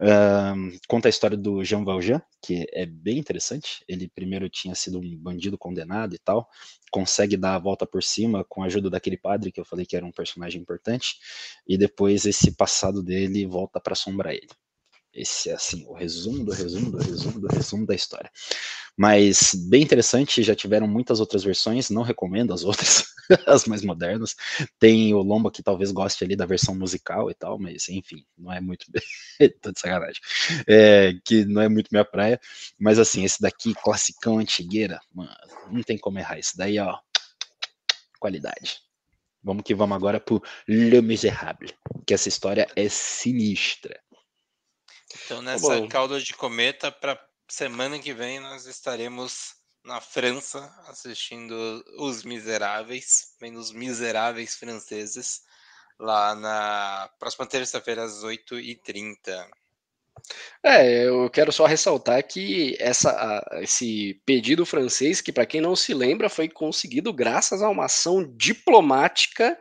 Ahn, conta a história do Jean Valjean, que é bem interessante. Ele primeiro tinha sido um bandido condenado e tal, consegue dar a volta por cima com a ajuda daquele padre que eu falei que era um personagem importante, e depois esse passado dele volta para assombrar ele. Esse é assim, o resumo do resumo do resumo do resumo da história. Mas bem interessante, já tiveram muitas outras versões, não recomendo as outras, (laughs) as mais modernas. Tem o Lomba que talvez goste ali da versão musical e tal, mas enfim, não é muito. (laughs) Tô de sacanagem. É, que não é muito minha praia. Mas assim, esse daqui, classicão, antigueira, mano, não tem como errar. Esse daí, ó, qualidade. Vamos que vamos agora pro Le Miserable, que essa história é sinistra. Então, nessa bom. cauda de cometa, para semana que vem, nós estaremos na França assistindo Os Miseráveis, vendo os Miseráveis franceses, lá na próxima terça-feira, às 8h30. É, eu quero só ressaltar que essa, esse pedido francês, que para quem não se lembra, foi conseguido graças a uma ação diplomática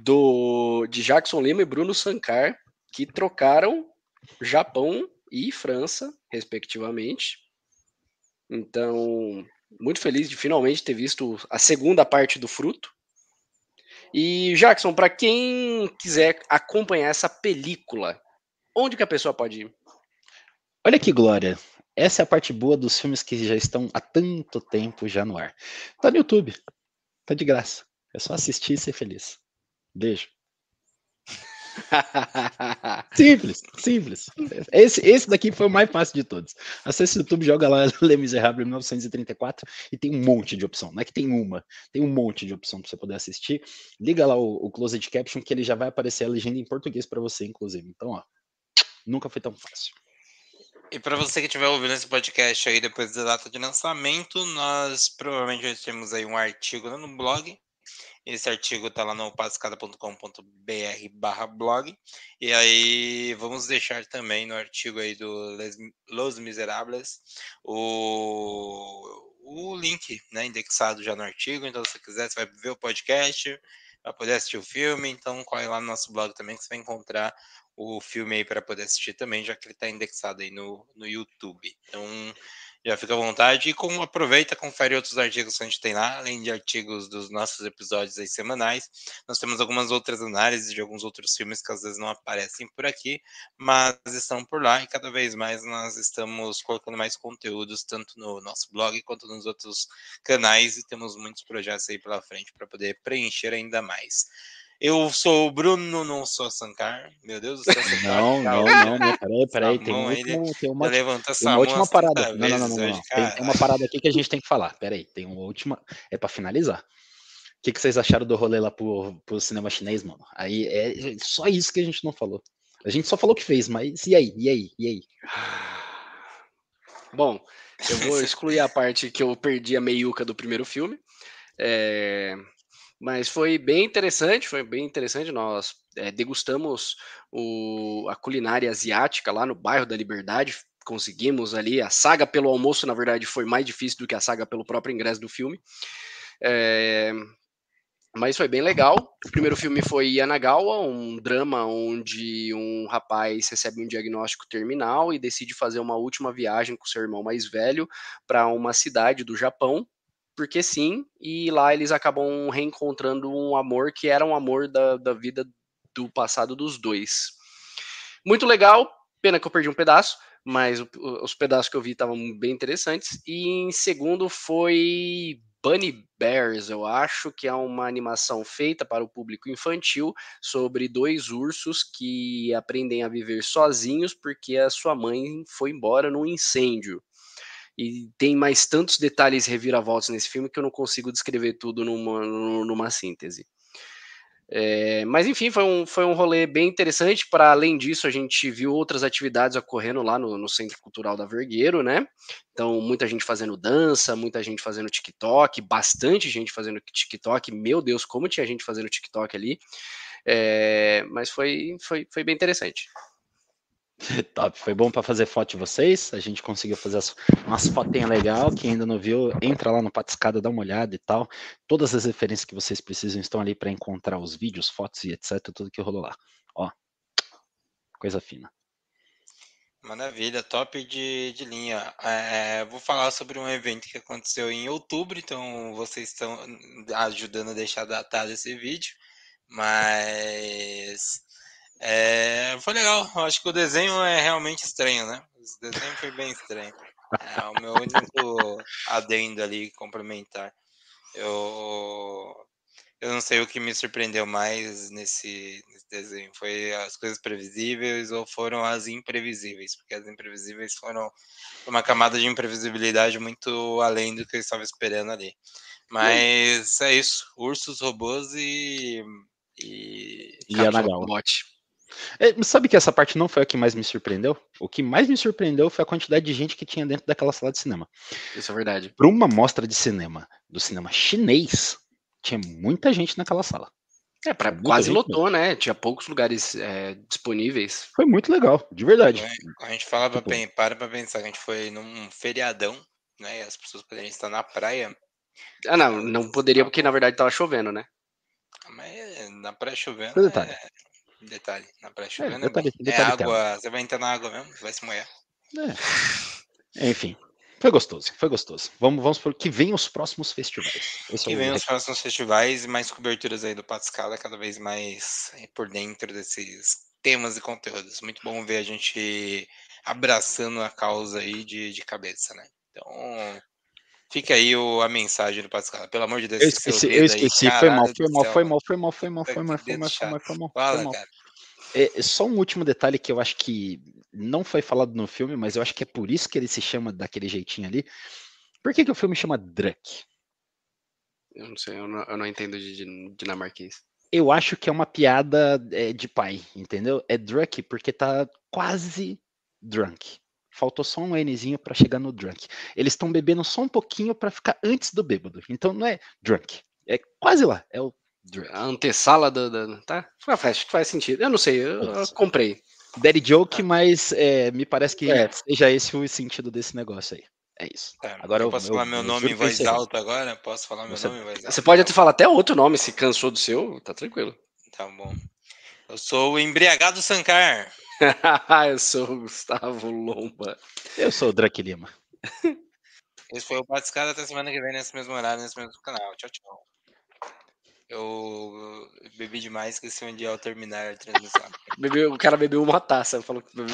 do de Jackson Lima e Bruno Sankar, que trocaram Japão e França, respectivamente. Então, muito feliz de finalmente ter visto a segunda parte do fruto. E Jackson, para quem quiser acompanhar essa película, onde que a pessoa pode ir? Olha que glória. Essa é a parte boa dos filmes que já estão há tanto tempo já no ar. Tá no YouTube. Tá de graça. É só assistir e ser feliz. Beijo. (laughs) simples, simples. Esse, esse daqui foi o mais fácil de todos. Acesse o YouTube, joga lá Le Miserable 1934 e tem um monte de opção. Não é que tem uma, tem um monte de opção para você poder assistir. Liga lá o, o Closed Caption que ele já vai aparecer a legenda em português para você, inclusive. Então, ó, nunca foi tão fácil. E para você que estiver ouvindo esse podcast aí depois da data de lançamento, nós provavelmente temos aí um artigo no blog esse artigo está lá no pascada.com.br barra blog. E aí vamos deixar também no artigo aí do Les, Los Miserables o, o link né, indexado já no artigo. Então, se você quiser, você vai ver o podcast, vai poder assistir o filme. Então, corre lá no nosso blog também que você vai encontrar o filme aí para poder assistir também, já que ele está indexado aí no, no YouTube. Então, já fica à vontade. E com, aproveita, confere outros artigos que a gente tem lá, além de artigos dos nossos episódios aí semanais. Nós temos algumas outras análises de alguns outros filmes que às vezes não aparecem por aqui, mas estão por lá e cada vez mais nós estamos colocando mais conteúdos, tanto no nosso blog quanto nos outros canais, e temos muitos projetos aí pela frente para poder preencher ainda mais. Eu sou o Bruno, não sou Sankar. Meu Deus do céu. Não, não, não, não. Peraí, (laughs) peraí. Tem, um último, tem uma, tem uma última parada. Não, não, não, não, não. Tem uma parada aqui que a gente tem que falar. Peraí, tem uma última. É para finalizar. O que, que vocês acharam do rolê lá pro, pro cinema chinês, mano? Aí é só isso que a gente não falou. A gente só falou que fez, mas e aí? E aí? E aí? (sighs) Bom, eu vou excluir a parte que eu perdi a meiuca do primeiro filme. É, mas foi bem interessante, foi bem interessante. Nós é, degustamos o, a culinária asiática lá no bairro da Liberdade. Conseguimos ali. A saga pelo almoço, na verdade, foi mais difícil do que a saga pelo próprio ingresso do filme. É, mas foi bem legal. O primeiro filme foi Yanagawa, um drama onde um rapaz recebe um diagnóstico terminal e decide fazer uma última viagem com seu irmão mais velho para uma cidade do Japão porque sim, e lá eles acabam reencontrando um amor que era um amor da, da vida do passado dos dois. Muito legal, pena que eu perdi um pedaço, mas os pedaços que eu vi estavam bem interessantes. E em segundo foi Bunny Bears, eu acho que é uma animação feita para o público infantil sobre dois ursos que aprendem a viver sozinhos porque a sua mãe foi embora num incêndio. E tem mais tantos detalhes reviravoltas nesse filme que eu não consigo descrever tudo numa, numa síntese. É, mas enfim, foi um, foi um rolê bem interessante. Para além disso, a gente viu outras atividades ocorrendo lá no, no, Centro Cultural da Vergueiro, né? Então, muita gente fazendo dança, muita gente fazendo TikTok, bastante gente fazendo TikTok. Meu Deus, como tinha gente fazendo TikTok ali. É, mas foi, foi, foi bem interessante. (laughs) Top, foi bom para fazer foto de vocês. A gente conseguiu fazer as, umas fotinhas legal. Quem ainda não viu, entra lá no Patiscada, dá uma olhada e tal. Todas as referências que vocês precisam estão ali para encontrar os vídeos, fotos e etc. Tudo que rolou lá. Ó, coisa fina. Maravilha, top de, de linha. É, vou falar sobre um evento que aconteceu em outubro, então vocês estão ajudando a deixar datado esse vídeo, mas é, foi legal. Eu acho que o desenho é realmente estranho, né? O desenho foi bem estranho. É o meu único adendo ali complementar. Eu, eu não sei o que me surpreendeu mais nesse, nesse, desenho. Foi as coisas previsíveis ou foram as imprevisíveis? Porque as imprevisíveis foram uma camada de imprevisibilidade muito além do que eu estava esperando ali. Mas é isso. Ursos, robôs e. E, e Anagawa. É, sabe que essa parte não foi a que mais me surpreendeu? O que mais me surpreendeu foi a quantidade de gente que tinha dentro daquela sala de cinema. Isso é verdade. Para uma mostra de cinema, do cinema chinês, tinha muita gente naquela sala. É, pra, quase lotou, mesmo. né? Tinha poucos lugares é, disponíveis. Foi muito legal, de verdade. A gente fala pra, tipo... para pra pensar que a gente foi num feriadão, né? E as pessoas poderiam estar na praia. Ah, não, não poderia porque na verdade tava chovendo, né? Mas na praia chovendo. É... Detalhe, na praia chovendo é, detalhe- bom. detalhe é água, você vai entrar na água mesmo, vai se molhar. É. Enfim, foi gostoso, foi gostoso. Vamos, vamos por que vem os próximos festivais. Esse é Que o vem os próximos festivais e mais coberturas aí do Pato Escala, cada vez mais por dentro desses temas e conteúdos. Muito bom ver a gente abraçando a causa aí de, de cabeça, né? Então, fica aí o, a mensagem do Pato Escala. Pelo amor de Deus, Eu esqueci, eu aí, esqueci, foi mal, foi mal, céu, foi mal, foi mal, foi mal, foi mal, foi mal, foi mal, foi mal, foi Fala, mal. cara. É, só um último detalhe que eu acho que não foi falado no filme, mas eu acho que é por isso que ele se chama daquele jeitinho ali. Por que, que o filme chama Druck? Eu não sei, eu não, eu não entendo de, dinamarquês. Eu acho que é uma piada é, de pai, entendeu? É Druck porque tá quase drunk. Faltou só um Nzinho pra chegar no drunk. Eles estão bebendo só um pouquinho pra ficar antes do bêbado. Então não é drunk. É quase lá. É o drunk. A antessala da. da- tá? Faz- Acho que faz sentido. Eu não sei, eu, comprei. Daddy joke, mas é, me parece que É. seja esse o sentido desse negócio aí. É isso. Tá, Agora eu posso eu- falar meu eu nome em voz alta agora? Posso falar meu Você- nome em voz alta? Você pode até falar até outro nome, se cansou do seu, tá tranquilo. Tá bom. Eu sou o embriagado Sankar. (laughs) eu sou o Gustavo Lomba. Eu sou o Drake Lima. Esse foi o Patiscada até semana que vem, nesse mesmo horário, nesse mesmo canal. Tchau, tchau. Eu bebi demais, esqueci onde ao terminar a transmissão. Bebeu, o cara bebeu uma taça, falou que bebeu